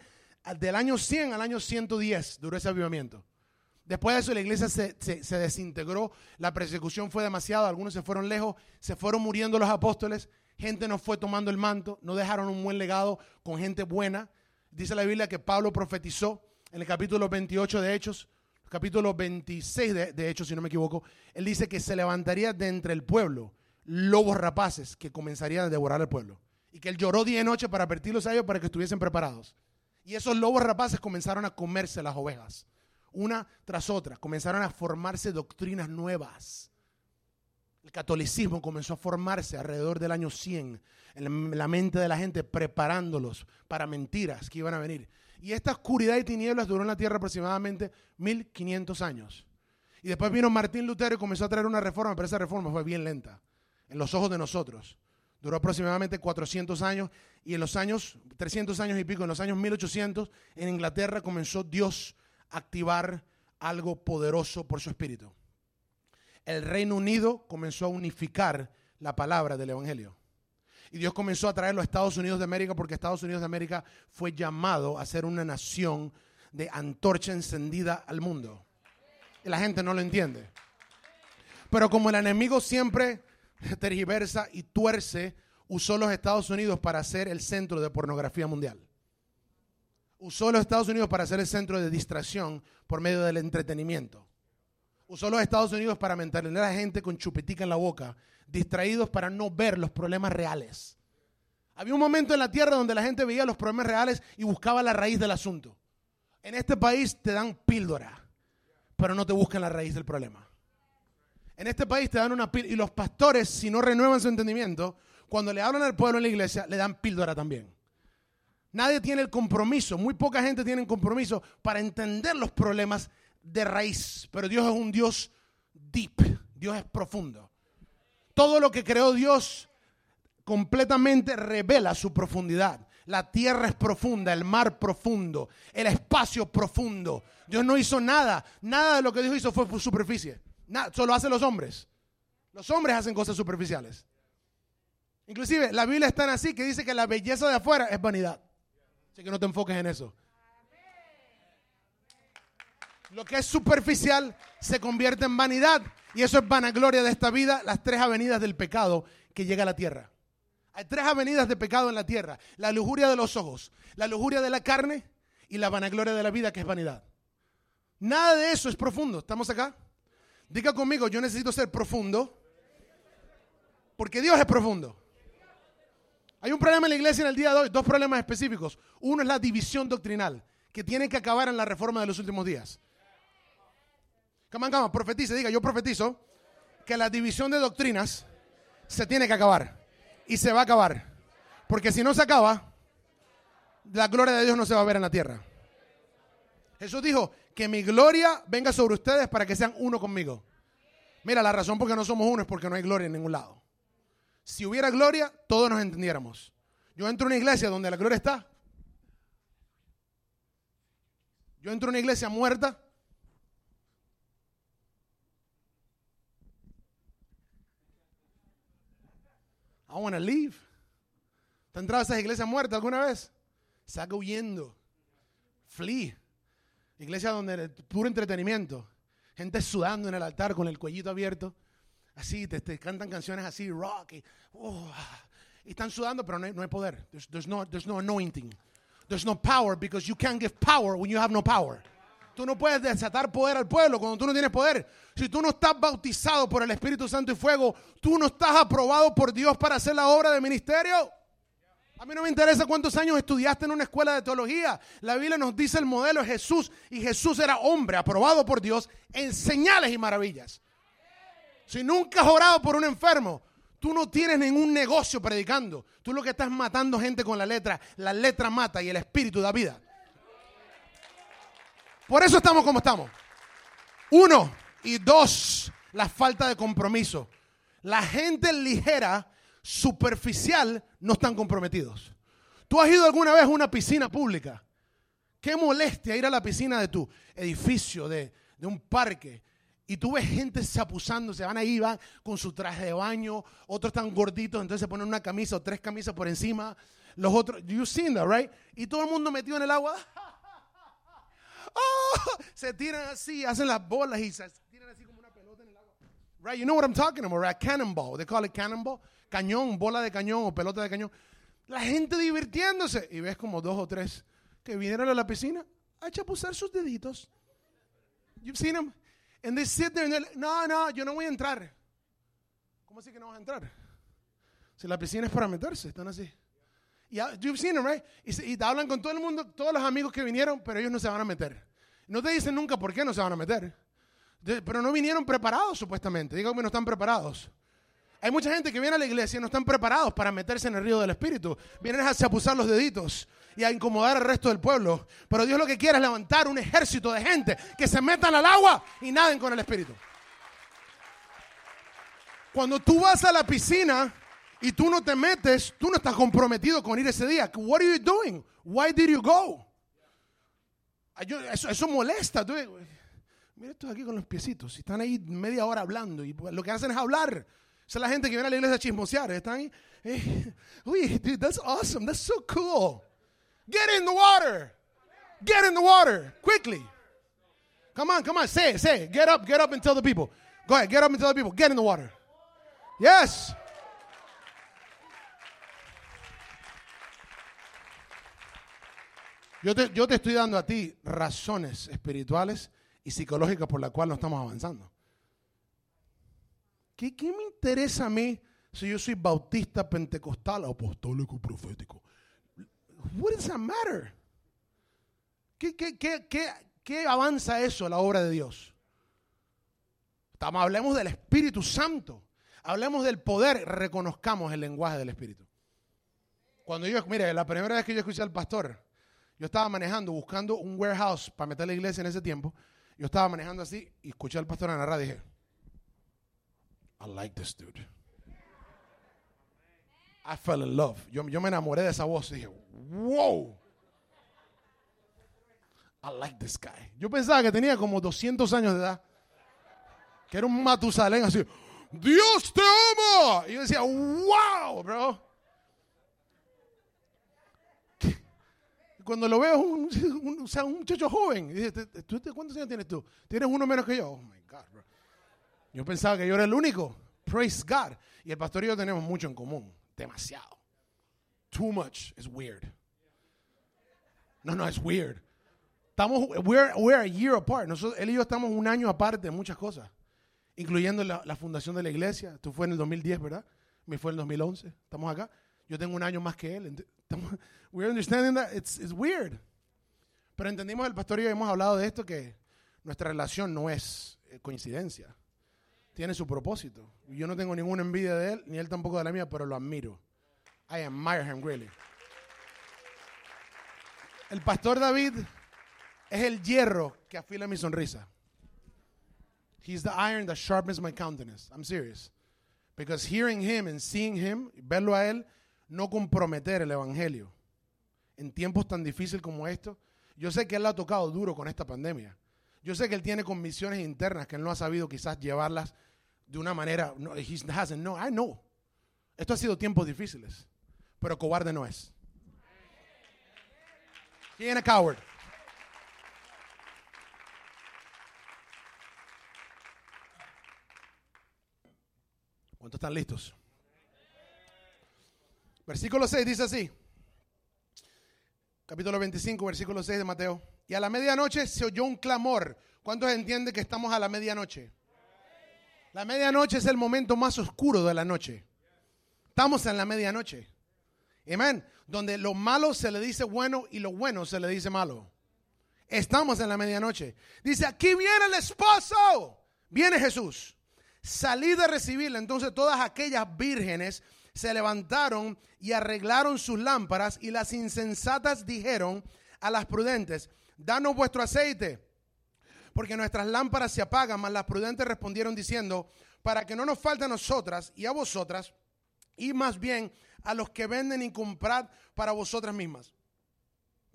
del año 100 al año 110 duró ese avivamiento. Después de eso la iglesia se, desintegró, la persecución fue demasiado, algunos se fueron lejos, se fueron muriendo los apóstoles, gente no fue tomando el manto, no dejaron un buen legado con gente buena. Dice la Biblia que Pablo profetizó en el capítulo 28 de Hechos, capítulo 26 de, Hechos, si no me equivoco, él dice que se levantaría de entre el pueblo lobos rapaces que comenzarían a devorar el pueblo. Y que él lloró día y noche para advertirlos a ellos para que estuviesen preparados. Y esos lobos rapaces comenzaron a comerse las ovejas, una tras otra. Comenzaron a formarse doctrinas nuevas. El catolicismo comenzó a formarse alrededor del año 100 en la mente de la gente, preparándolos para mentiras que iban a venir. Y esta oscuridad y tinieblas duró en la tierra aproximadamente 1500 años. Y después vino Martín Lutero y comenzó a traer una reforma, pero esa reforma fue bien lenta, en los ojos de nosotros. Duró aproximadamente 400 años y en los años, 300 años y pico, en los años 1800, en Inglaterra comenzó Dios a activar algo poderoso por su espíritu. El Reino Unido comenzó a unificar la palabra del Evangelio. Y Dios comenzó a traerlo a Estados Unidos de América porque Estados Unidos de América fue llamado a ser una nación de antorcha encendida al mundo. Y la gente no lo entiende. Pero como el enemigo siempre tergiversa y tuerce, usó los Estados Unidos para ser el centro de pornografía mundial. Usó los Estados Unidos para ser el centro de distracción por medio del entretenimiento. Usó los Estados Unidos para mantener a la gente con chupetica en la boca, distraídos para no ver los problemas reales. Había un momento en la tierra donde la gente veía los problemas reales y buscaba la raíz del asunto. En este país te dan píldora, pero no te buscan la raíz del problema. En este país te dan una píldora y los pastores, si no renuevan su entendimiento, cuando le hablan al pueblo en la iglesia, le dan píldora también. Nadie tiene el compromiso, muy poca gente tiene el compromiso para entender los problemas de raíz. Pero Dios es un Dios deep, Dios es profundo. Todo lo que creó Dios completamente revela su profundidad. La tierra es profunda, el mar profundo, el espacio profundo. Dios no hizo nada, nada de lo que Dios hizo fue por superficie. Solo hacen los hombres. Los hombres hacen cosas superficiales. Inclusive la Biblia es tan así que dice que la belleza de afuera es vanidad. Así que no te enfoques en eso. Lo que es superficial se convierte en vanidad y eso es vanagloria de esta vida, las tres avenidas del pecado que llega a la tierra. Hay tres avenidas de pecado en la tierra. La lujuria de los ojos, la lujuria de la carne y la vanagloria de la vida que es vanidad. Nada de eso es profundo. ¿Estamos acá? Diga conmigo, yo necesito ser profundo porque Dios es profundo. Hay un problema en la iglesia en el día de hoy, dos problemas específicos. Uno es la división doctrinal, que tiene que acabar en la reforma de los últimos días. Come on, profetice, diga, yo profetizo que la división de doctrinas se tiene que acabar y se va a acabar. Porque si no se acaba, la gloria de Dios no se va a ver en la tierra. Jesús dijo, que mi gloria venga sobre ustedes para que sean uno conmigo. Mira, la razón por qué no somos uno es porque no hay gloria en ningún lado. Si hubiera gloria, todos nos entendiéramos. Yo entro a una iglesia donde la gloria está. Yo entro a una iglesia muerta I want to leave. ¿Te has entrado a esas iglesias muertas alguna vez? Saca huyendo. Flee. Iglesia donde puro entretenimiento. Gente sudando en el altar con el cuellito abierto. Así, te, cantan canciones así, rock. Oh, y, están sudando, pero no hay, poder. There's, no, there's no anointing. There's no power because you can't give power when you have no power. Tú no puedes desatar poder al pueblo cuando tú no tienes poder. Si tú no estás bautizado por el Espíritu Santo y fuego, tú no estás aprobado por Dios para hacer la obra de ministerio. A mí no me interesa cuántos años estudiaste en una escuela de teología. La Biblia nos dice el modelo de Jesús y Jesús era hombre aprobado por Dios en señales y maravillas. Si nunca has orado por un enfermo, tú no tienes ningún negocio predicando. Tú lo que estás matando gente con la letra. La letra mata y el espíritu da vida. Por eso estamos como estamos. Uno. Y dos, la falta de compromiso. La gente ligera, superficial, no están comprometidos. ¿Tú has ido alguna vez a una piscina pública? Qué molestia ir a la piscina de tu edificio, de, un parque, y tú ves gente chapuzando, se van ahí, van con su traje de baño, otros están gorditos, entonces se ponen una camisa o tres camisas por encima, los otros, you seen that, right? Y todo el mundo metido en el agua. ¡Oh! Se tiran así, hacen las bolas y se tiran así como una pelota en el agua. Right, you know what I'm talking about, right? Cannonball, they call it cannonball. Cañón, bola de cañón o pelota de cañón. La gente divirtiéndose. Y ves como dos o tres que vinieron a la piscina a chapuzar sus deditos. You've seen them? And they sit there and like, no, no, yo no voy a entrar. ¿Cómo así que no vas a entrar? Si la piscina es para meterse, están así. Y you've seen them, right? Y, y te hablan con todo el mundo, todos los amigos que vinieron, pero ellos no se van a meter. No te dicen nunca por qué no se van a meter. De- pero no vinieron preparados, supuestamente. Digo que no están preparados. Hay mucha gente que viene a la iglesia y no están preparados para meterse en el río del Espíritu. Vienen a chapuzar los deditos y a incomodar al resto del pueblo. Pero Dios lo que quiere es levantar un ejército de gente que se metan al agua y naden con el Espíritu. Cuando tú vas a la piscina y tú no te metes, tú no estás comprometido con ir ese día. What are you doing? Why did you go? Eso, eso molesta. Mira estos aquí con los piecitos. Están ahí media hora hablando y lo que hacen es hablar. Esa es la gente que viene a la iglesia a chismosear. Están ahí. eh, Uy, dude, that's awesome. That's so cool. Get in the water. Get in the water. Quickly. Come on, come on. Say it, say it. Get up, get up and tell the people. Go ahead, get up and tell the people. Get in the water. Yes. Yo te, yo te estoy dando a ti razones espirituales y psicológicas por las cuales no estamos avanzando. ¿Qué, qué me interesa a mí si yo soy bautista, pentecostal, apostólico, profético? What does that matter? ¿Qué, qué, qué, qué, avanza eso, la obra de Dios? Hablemos del Espíritu Santo. Hablemos del poder, reconozcamos el lenguaje del Espíritu. Cuando yo, mire, la primera vez que yo escuché al pastor, yo estaba manejando, buscando un warehouse para meter la iglesia en ese tiempo. Yo estaba manejando así y escuché al pastor en y dije, I like this dude. I fell in love. Yo, yo me enamoré de esa voz y dije, wow. I like this guy. Yo pensaba que tenía como 200 años de edad. Que era un Matusalén así. Dios te ama. Y yo decía, wow, bro. Cuando lo veo, un, un- o sea, un muchacho joven. Y dije, "¿Te- te- ¿tú, te- ¿cuántos años tienes tú? Tienes uno menos que yo. Oh my God, bro. Yo pensaba que yo era el único. Praise God. Y el pastor y yo tenemos mucho en común. Demasiado. Too much is weird. No, no, es weird. Estamos, we're, we're a year apart. Nosotros, él y yo estamos un año aparte de muchas cosas. Incluyendo la, fundación de la iglesia. Tú fue en el 2010, ¿verdad? Me fue en el 2011. Estamos acá. Yo tengo un año más que él. Estamos, we're understanding that it's, it's weird. Pero entendimos el pastor y yo hemos hablado de esto que nuestra relación no es eh, coincidencia. Tiene su propósito. Yo no tengo ninguna envidia de él, ni él tampoco de la mía, pero lo admiro. I admire him really. El pastor David es el hierro que afila mi sonrisa. He's the iron that sharpens my countenance. I'm serious. Because hearing him and seeing him, verlo a él, no comprometer el evangelio en tiempos tan difíciles como estos. Yo sé que él lo ha tocado duro con esta pandemia. Yo sé que él tiene convicciones internas que él no ha sabido quizás llevarlas de una manera. No, he hasn't. No, I know. Esto ha sido tiempos difíciles, pero cobarde no es. He ain't a coward. ¿Cuántos están listos? Versículo 6 dice así. Capítulo 25, versículo 6 de Mateo. Y a la medianoche se oyó un clamor. ¿Cuántos entienden que estamos a la medianoche? La medianoche es el momento más oscuro de la noche. Estamos en la medianoche. Amén. Donde lo malo se le dice bueno y lo bueno se le dice malo. Estamos en la medianoche. Dice, aquí viene el esposo. Viene Jesús. Salí de recibirle. Entonces todas aquellas vírgenes se levantaron y arreglaron sus lámparas y las insensatas dijeron a las prudentes, danos vuestro aceite, porque nuestras lámparas se apagan, mas las prudentes respondieron diciendo, para que no nos falte a nosotras y a vosotras, y más bien a los que venden y comprad para vosotras mismas.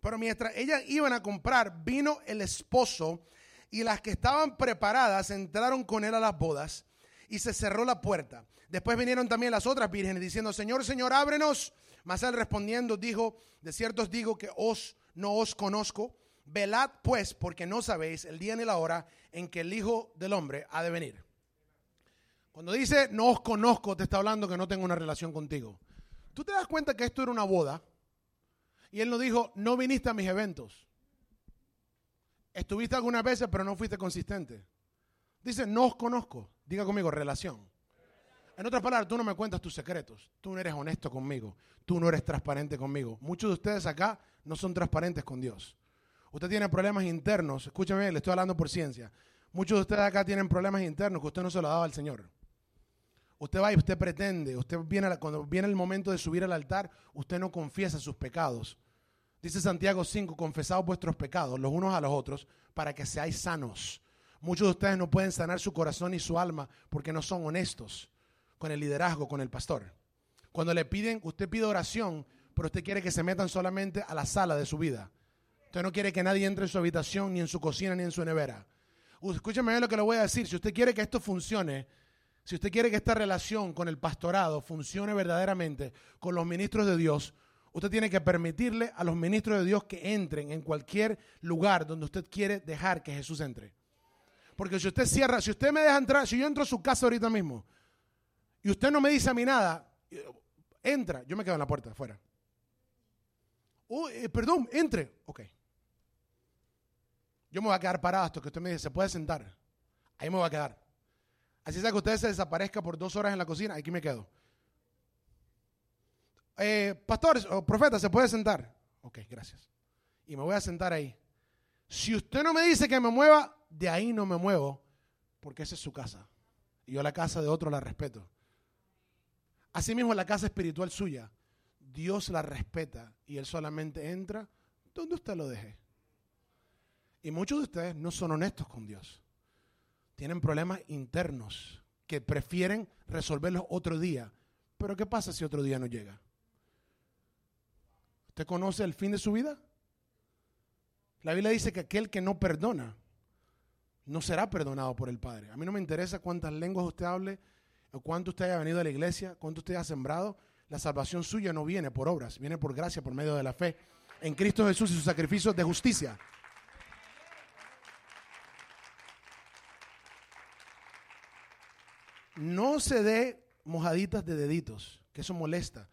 Pero mientras ellas iban a comprar, vino el esposo y las que estaban preparadas entraron con él a las bodas y se cerró la puerta. Después vinieron también las otras vírgenes diciendo, Señor, Señor, ábrenos. Mas él respondiendo dijo, de cierto os digo que os no os conozco. Velad pues, porque no sabéis el día ni la hora en que el Hijo del Hombre ha de venir. Cuando dice no os conozco, te está hablando que no tengo una relación contigo. Tú te das cuenta que esto era una boda. Y él no dijo, no viniste a mis eventos. Estuviste algunas veces, pero no fuiste consistente. Dice, no os conozco. Diga conmigo, relación. En otras palabras, tú no me cuentas tus secretos. Tú no eres honesto conmigo. Tú no eres transparente conmigo. Muchos de ustedes acá no son transparentes con Dios. Usted tiene problemas internos. Escúchame, le estoy hablando por ciencia. Muchos de ustedes acá tienen problemas internos que usted no se lo ha dado al Señor. Usted va y usted pretende, usted viene cuando viene el momento de subir al altar, usted no confiesa sus pecados. Dice Santiago 5, confesaos vuestros pecados los unos a los otros para que seáis sanos. Muchos de ustedes no pueden sanar su corazón y su alma porque no son honestos con el liderazgo, con el pastor. Cuando le piden, usted pide oración, pero usted quiere que se metan solamente a la sala de su vida. Usted no quiere que nadie entre en su habitación, ni en su cocina, ni en su nevera. Escúcheme bien lo que le voy a decir. Si usted quiere que esto funcione, si usted quiere que esta relación con el pastorado funcione verdaderamente con los ministros de Dios, usted tiene que permitirle a los ministros de Dios que entren en cualquier lugar donde usted quiere dejar que Jesús entre. Porque si usted cierra, si usted me deja entrar, si yo entro a su casa ahorita mismo y usted no me dice a mí nada, entra, yo me quedo en la puerta afuera. Oh, eh, perdón, entre. Ok. Yo me voy a quedar parado hasta que usted me dice, ¿se puede sentar? Ahí me voy a quedar. Así sea que usted se desaparezca por dos horas en la cocina, aquí me quedo. Eh, pastores o profeta, ¿se puede sentar? Ok, gracias. Y me voy a sentar ahí. Si usted no me dice que me mueva, de ahí no me muevo, porque esa es su casa. Y yo la casa de otro la respeto. Asimismo, la casa espiritual suya, Dios la respeta y Él solamente entra donde usted lo deje. Y muchos de ustedes no son honestos con Dios tienen problemas internos que prefieren resolverlos otro día. Pero ¿qué pasa si otro día no llega? ¿Usted conoce el fin de su vida? La Biblia dice que aquel que no perdona no será perdonado por el Padre. A mí no me interesa cuántas lenguas usted hable, o cuánto usted haya venido a la iglesia, cuánto usted haya sembrado. La salvación suya no viene por obras, viene por gracia, por medio de la fe en Cristo Jesús y su sacrificio de justicia. No se dé mojaditas de deditos, que eso molesta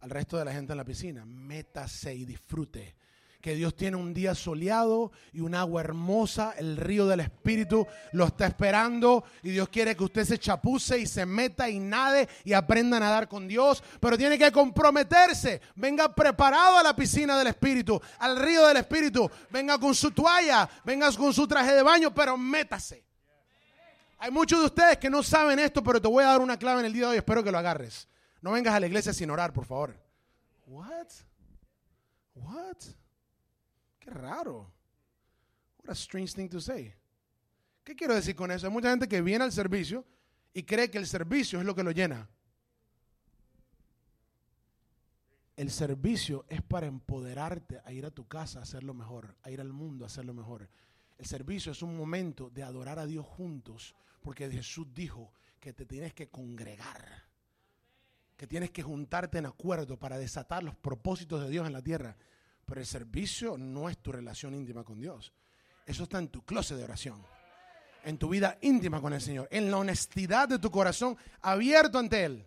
al resto de la gente en la piscina. Métase y disfrute. Que Dios tiene un día soleado y un agua hermosa, el río del Espíritu lo está esperando y Dios quiere que usted se chapuce y se meta y nade y aprenda a nadar con Dios, pero tiene que comprometerse. Venga preparado a la piscina del Espíritu, al río del Espíritu. Venga con su toalla, venga con su traje de baño, pero métase. Hay muchos de ustedes que no saben esto, pero te voy a dar una clave en el día de hoy. Espero que lo agarres. No vengas a la iglesia sin orar, por favor. What? What? Qué raro. What a strange thing to say. ¿Qué quiero decir con eso? Hay mucha gente que viene al servicio y cree que el servicio es lo que lo llena. El servicio es para empoderarte a ir a tu casa a hacerlo mejor, a ir al mundo a hacerlo mejor. El servicio es un momento de adorar a Dios juntos, porque Jesús dijo que te tienes que congregar, que tienes que juntarte en acuerdo para desatar los propósitos de Dios en la tierra. Pero el servicio no es tu relación íntima con Dios. Eso está en tu closet de oración, en tu vida íntima con el Señor, en la honestidad de tu corazón abierto ante Él.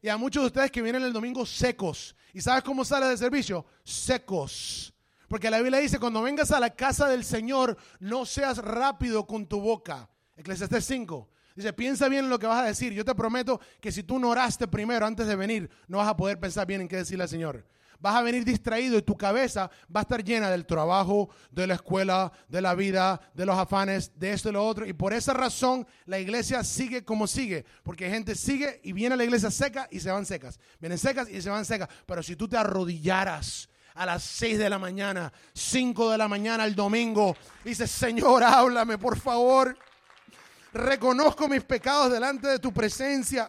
Y a muchos de ustedes que vienen el domingo secos. ¿Y sabes cómo sale del servicio? Secos. Porque la Biblia dice, cuando vengas a la casa del Señor, no seas rápido con tu boca. Eclesiastes 5. Dice, piensa bien en lo que vas a decir. Yo te prometo que si tú no oraste primero antes de venir, no vas a poder pensar bien en qué decirle al Señor. Vas a venir distraído y tu cabeza va a estar llena del trabajo, de la escuela, de la vida, de los afanes, de esto y lo otro. Y por esa razón la iglesia sigue como sigue. Porque gente sigue y viene a la iglesia seca y se van secas. Vienen secas y se van secas. Pero si tú te arrodillaras a las 6 de la mañana, 5 de la mañana el domingo, dices, Señor, háblame, por favor. Reconozco mis pecados delante de tu presencia.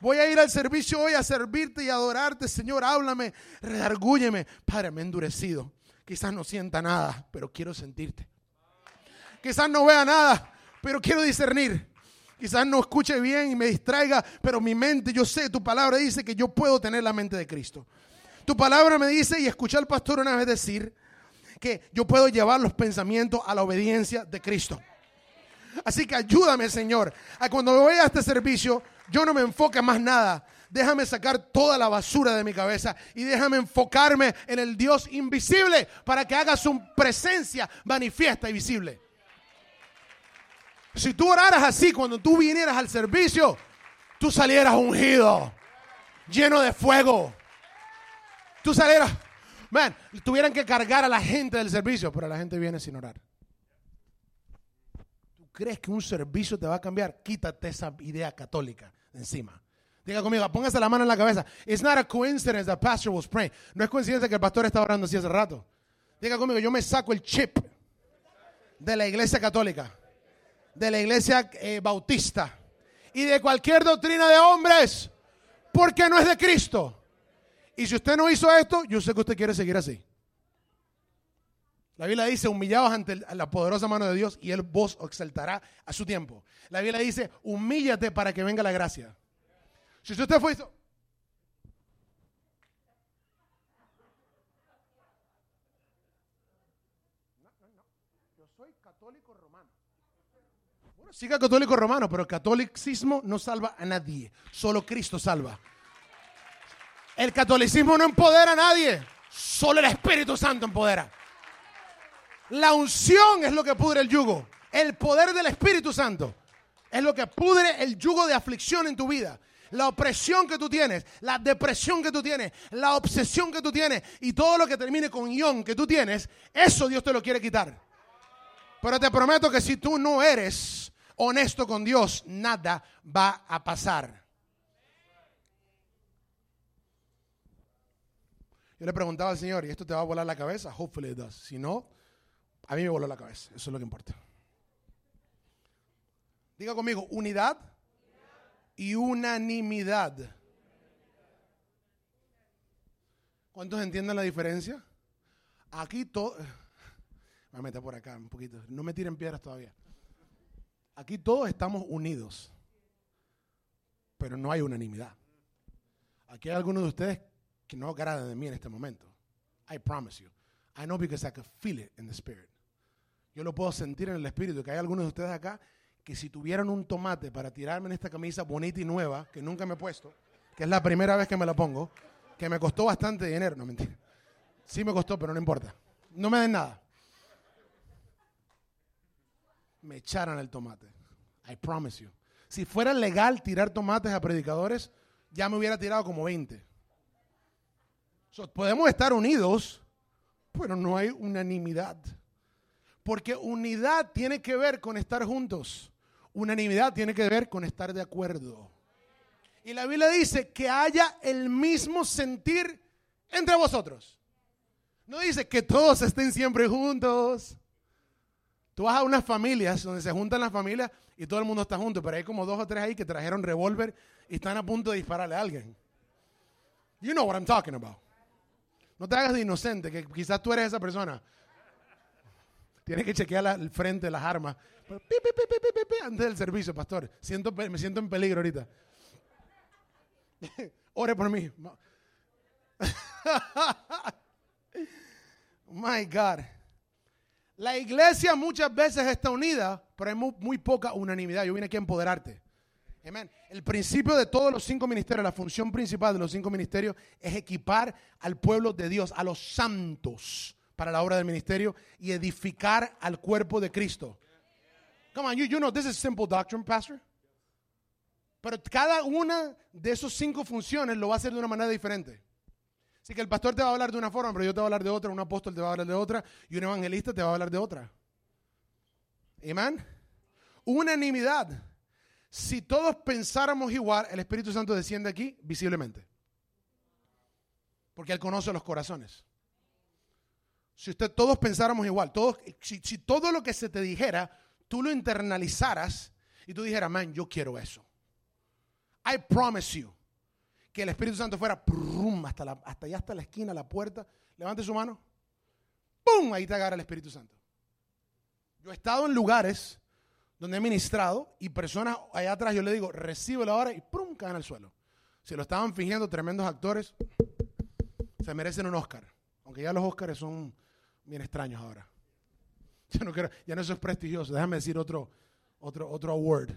Voy a ir al servicio hoy a servirte y adorarte, Señor. Háblame, redargúyeme. Padre, me he endurecido. Quizás no sienta nada, pero quiero sentirte. Quizás no vea nada, pero quiero discernir. Quizás no escuche bien y me distraiga, pero mi mente, yo sé, tu palabra dice que yo puedo tener la mente de Cristo. Tu palabra me dice, y escuché al pastor una vez decir, que yo puedo llevar los pensamientos a la obediencia de Cristo. Así que ayúdame, Señor, a cuando voy a este servicio, yo no me enfoque en más nada. Déjame sacar toda la basura de mi cabeza y déjame enfocarme en el Dios invisible para que haga su presencia manifiesta y visible. Si tú oraras así cuando tú vinieras al servicio, tú salieras ungido, lleno de fuego. Tú salieras, man, tuvieran que cargar a la gente del servicio, pero la gente viene sin orar. ¿Tú crees que un servicio te va a cambiar? Quítate esa idea católica de encima. Diga conmigo, póngase la mano en la cabeza. It's not a coincidence that pastor was praying. No es coincidencia que el pastor estaba orando así hace rato. Diga conmigo, yo me saco el chip de la iglesia católica, de la iglesia eh, bautista y de cualquier doctrina de hombres, porque no es de Cristo. Y si usted no hizo esto, yo sé que usted quiere seguir así. La Biblia dice, humillados ante la poderosa mano de Dios y Él vos exaltará a su tiempo. La Biblia dice, humíllate para que venga la gracia. Si usted fue... Bueno, siga católico romano, pero el catolicismo no salva a nadie. Solo Cristo salva. El catolicismo no empodera a nadie. Solo el Espíritu Santo empodera. La unción es lo que pudre el yugo. El poder del Espíritu Santo es lo que pudre el yugo de aflicción en tu vida la opresión que tú tienes, la depresión que tú tienes, la obsesión que tú tienes y todo lo que termine con ión que tú tienes, eso Dios te lo quiere quitar. Pero te prometo que si tú no eres honesto con Dios, nada va a pasar. Yo le preguntaba al Señor, ¿y esto te va a volar la cabeza? Hopefully it does. Si no, a mí me voló la cabeza. Eso es lo que importa. Diga conmigo, unidad y unanimidad. ¿Cuántos entienden la diferencia? Aquí todo... Me meter por acá un poquito. No me tiren piedras todavía. Aquí todos estamos unidos, pero no hay unanimidad. Aquí hay algunos de ustedes que no agradan de mí en este momento. I promise you. I know because I can feel it in the spirit. Yo lo puedo sentir en el espíritu, que hay algunos de ustedes acá que si tuvieran un tomate para tirarme en esta camisa bonita y nueva, que nunca me he puesto, que es la primera vez que me la pongo, que me costó bastante dinero, no mentira. Sí me costó, pero no importa. No me den nada. Me echaran el tomate. I promise you. Si fuera legal tirar tomates a predicadores, ya me hubiera tirado como 20. Podemos estar unidos, pero no hay unanimidad. Porque unidad tiene que ver con estar juntos. Unanimidad tiene que ver con estar de acuerdo. Y la Biblia dice que haya el mismo sentir entre vosotros. No dice que todos estén siempre juntos. Tú vas a unas familias donde se juntan las familias y todo el mundo está junto, pero hay como dos o tres ahí que trajeron revólver y están a punto de dispararle a alguien. You know what I'm talking about. No te hagas de inocente, que quizás tú eres esa persona. Tienes que chequear el frente las armas antes del servicio, pastor. Siento, me siento en peligro ahorita. Ore por mí. My God. La iglesia muchas veces está unida, pero hay muy, poca unanimidad. Yo vine aquí a empoderarte. Amen. El principio de todos los cinco ministerios, la función principal de los cinco ministerios es equipar al pueblo de Dios, a los santos, para la obra del ministerio y edificar al cuerpo de Cristo. Come on, you, you know this is simple doctrine, Pastor. Pero cada una de esos cinco funciones lo va a hacer de una manera diferente. Así que el pastor te va a hablar de una forma, pero yo te voy a hablar de otra, un apóstol te va a hablar de otra y un evangelista te va a hablar de otra. Amén. Unanimidad. Si todos pensáramos igual, el Espíritu Santo desciende aquí visiblemente. Porque Él conoce los corazones. Si usted todos pensáramos igual, todos, si, todo lo que se te dijera tú lo internalizaras y tú dijeras, man, yo quiero eso. I promise you que el Espíritu Santo fuera hasta, la, hasta allá, hasta la esquina, la puerta. Levante su mano. ¡Pum! Ahí te agarra el Espíritu Santo. Yo he estado en lugares donde he ministrado y personas allá atrás yo le digo, recibe la hora y ¡pum! caen al suelo. Si lo estaban fingiendo tremendos actores, se merecen un Oscar. Aunque ya los Oscars son bien extraños ahora. Ya no, quiero, ya no eso es prestigioso. Déjame decir otro, otro, otro award.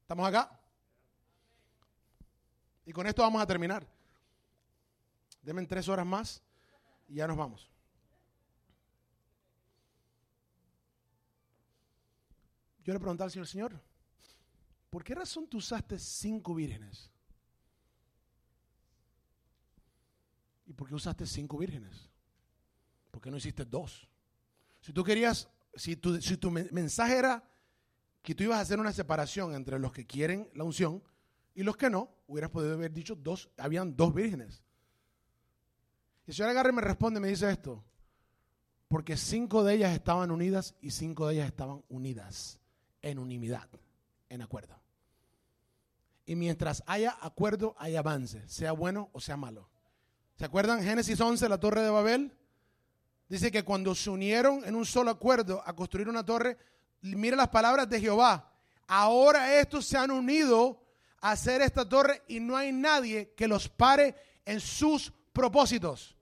¿Estamos acá? Y con esto vamos a terminar. Denme tres horas más y ya nos vamos. Yo le pregunté al Señor, Señor, ¿por qué razón tú usaste cinco vírgenes? ¿Y por qué usaste cinco vírgenes? ¿Por qué no hiciste dos? Si tú querías, si tu, si tu mensaje era que tú ibas a hacer una separación entre los que quieren la unción y los que no, hubieras podido haber dicho dos, habían dos vírgenes. Y el señor Agarre me responde, me dice esto, porque cinco de ellas estaban unidas y cinco de ellas estaban unidas en unidad, en acuerdo. Y mientras haya acuerdo, hay avance, sea bueno o sea malo. ¿Se acuerdan Génesis 11, la torre de Babel? Dice que cuando se unieron en un solo acuerdo a construir una torre, mire las palabras de Jehová. Ahora estos se han unido a hacer esta torre y no hay nadie que los pare en sus propósitos.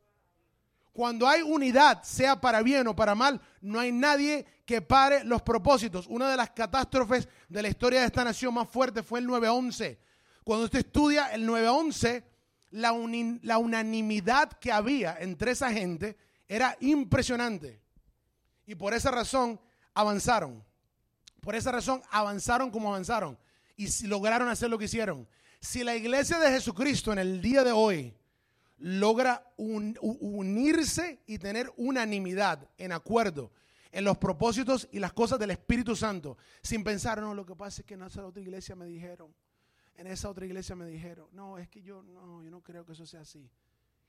Cuando hay unidad, sea para bien o para mal, no hay nadie que pare los propósitos. Una de las catástrofes de la historia de esta nación más fuerte fue el 9-11. Cuando usted estudia el 9-11, la, unanimidad que había entre esa gente era impresionante. Y por esa razón avanzaron. Por esa razón avanzaron como avanzaron. Y lograron hacer lo que hicieron. Si la iglesia de Jesucristo en el día de hoy logra unirse y tener unanimidad en acuerdo en los propósitos y las cosas del Espíritu Santo, sin pensar, no, lo que pasa es que en esa otra iglesia me dijeron, en esa otra iglesia me dijeron, no, es que yo no, yo no creo que eso sea así.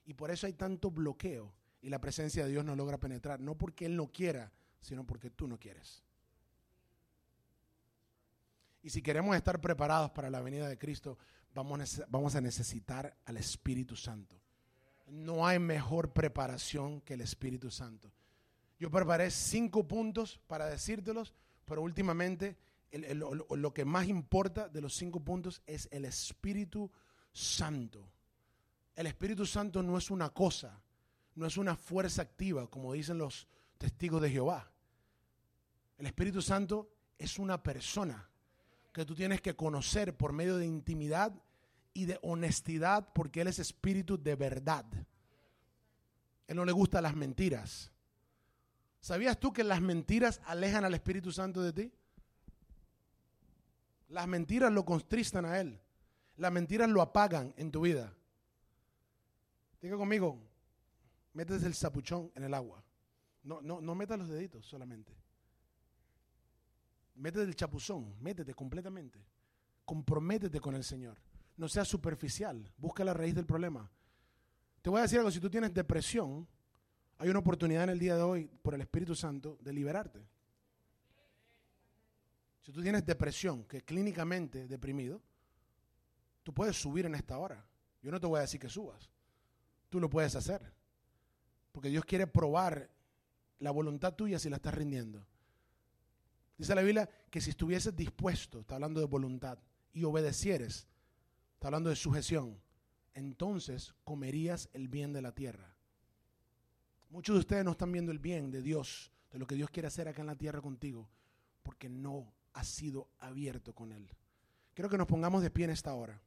Y por eso hay tanto bloqueo y la presencia de Dios no logra penetrar, no porque Él no quiera, sino porque tú no quieres. Y si queremos estar preparados para la venida de Cristo, vamos, vamos a necesitar al Espíritu Santo no hay mejor preparación que el Espíritu Santo. Yo preparé cinco puntos para decírtelos, pero últimamente lo, que más importa de los cinco puntos es el Espíritu Santo. El Espíritu Santo no es una cosa, no es una fuerza activa, como dicen los testigos de Jehová. El Espíritu Santo es una persona que tú tienes que conocer por medio de intimidad y de honestidad porque Él es espíritu de verdad. Él no le gustan las mentiras. ¿Sabías tú que las mentiras alejan al Espíritu Santo de ti? Las mentiras lo contristan a Él. Las mentiras lo apagan en tu vida. Diga conmigo, metes el sapuchón en el agua. No, no, no metas los deditos solamente. Métete el chapuzón, métete completamente. Comprométete con el Señor no sea superficial, busca la raíz del problema. Te voy a decir algo, si tú tienes depresión, hay una oportunidad en el día de hoy, por el Espíritu Santo, de liberarte. Si tú tienes depresión, que clínicamente deprimido, tú puedes subir en esta hora. Yo no te voy a decir que subas. Tú lo puedes hacer. Porque Dios quiere probar la voluntad tuya si la estás rindiendo. Dice la Biblia que si estuvieses dispuesto, está hablando de voluntad, y obedecieres, está hablando de sujeción, entonces comerías el bien de la tierra. Muchos de ustedes no están viendo el bien de Dios, de lo que Dios quiere hacer acá en la tierra contigo, porque no ha sido abierto con Él. Quiero que nos pongamos de pie en esta hora.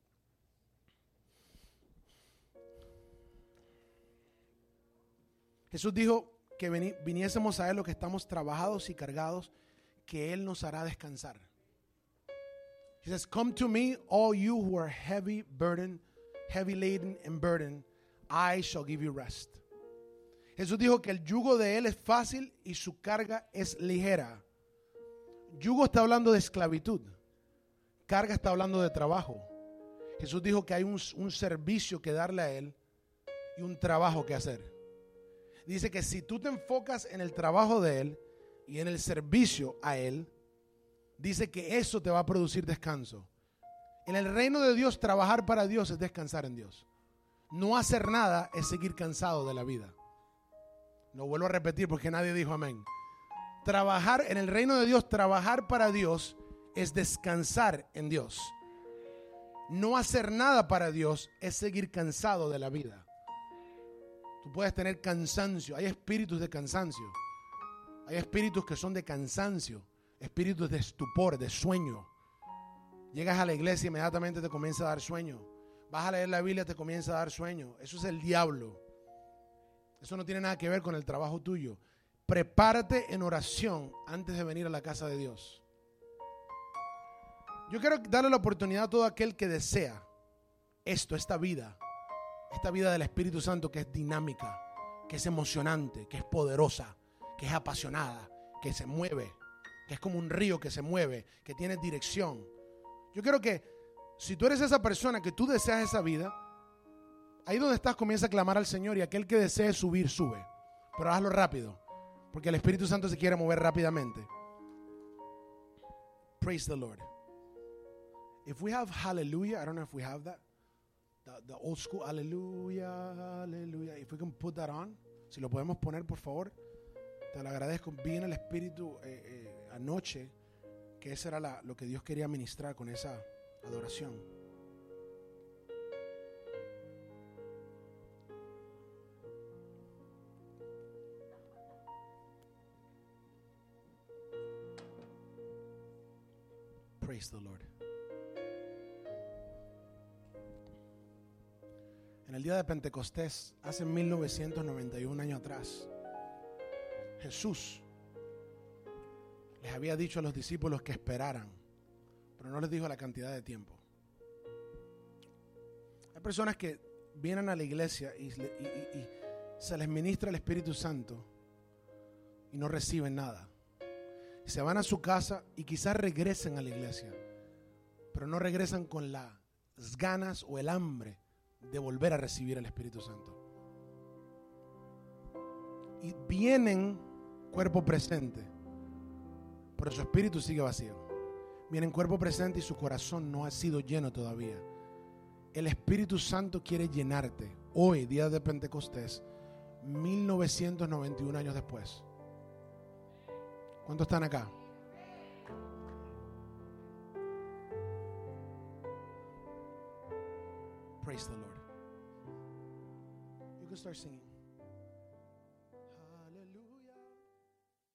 Jesús dijo que viniésemos a Él los que estamos trabajados y cargados, que Él nos hará descansar. He says, Come to me, all you who are heavy burden, heavy laden and burden, I shall give you rest. Jesús dijo que el yugo de Él es fácil y su carga es ligera. Yugo está hablando de esclavitud. Carga está hablando de trabajo. Jesús dijo que hay un, un servicio que darle a Él y un trabajo que hacer. Dice que si tú te enfocas en el trabajo de Él y en el servicio a Él, dice que eso te va a producir descanso. En el reino de Dios, trabajar para Dios es descansar en Dios. No hacer nada es seguir cansado de la vida. Lo vuelvo a repetir porque nadie dijo amén. Trabajar en el reino de Dios, trabajar para Dios es descansar en Dios. No hacer nada para Dios es seguir cansado de la vida. Tú puedes tener cansancio. Hay espíritus de cansancio. Hay espíritus que son de cansancio espíritus de estupor, de sueño. Llegas a la iglesia y inmediatamente te comienza a dar sueño. Vas a leer la Biblia, te comienza a dar sueño. Eso es el diablo. Eso no tiene nada que ver con el trabajo tuyo. Prepárate en oración antes de venir a la casa de Dios. Yo quiero darle la oportunidad a todo aquel que desea esto, esta vida, esta vida del Espíritu Santo que es dinámica, que es emocionante, que es poderosa, que es apasionada, que se mueve, que es como un río que se mueve, que tiene dirección. Yo quiero que si tú eres esa persona que tú deseas esa vida, ahí donde estás comienza a clamar al Señor y aquel que desee subir, sube. Pero hazlo rápido, porque el Espíritu Santo se quiere mover rápidamente. Praise the Lord. If we have hallelujah, I don't know if we have that. The, old school hallelujah, hallelujah. If we can put that on, si lo podemos poner, por favor, te lo agradezco. Vi en el Espíritu eh, eh, anoche que eso era lo que Dios quería ministrar con esa adoración. Praise the Lord. En el día de Pentecostés, hace 1991 años atrás, Jesús les había dicho a los discípulos que esperaran, pero no les dijo la cantidad de tiempo. Hay personas que vienen a la iglesia y, se les ministra el Espíritu Santo y no reciben nada. Se van a su casa y quizás regresen a la iglesia, pero no regresan con las ganas o el hambre de volver a recibir el Espíritu Santo. Y vienen cuerpo presente, pero su espíritu sigue vacío. Vienen cuerpo presente y su corazón no ha sido lleno todavía. El Espíritu Santo quiere llenarte hoy, día de Pentecostés, 1991 años después. ¿Cuántos están acá? Praise the Lord. You can start singing.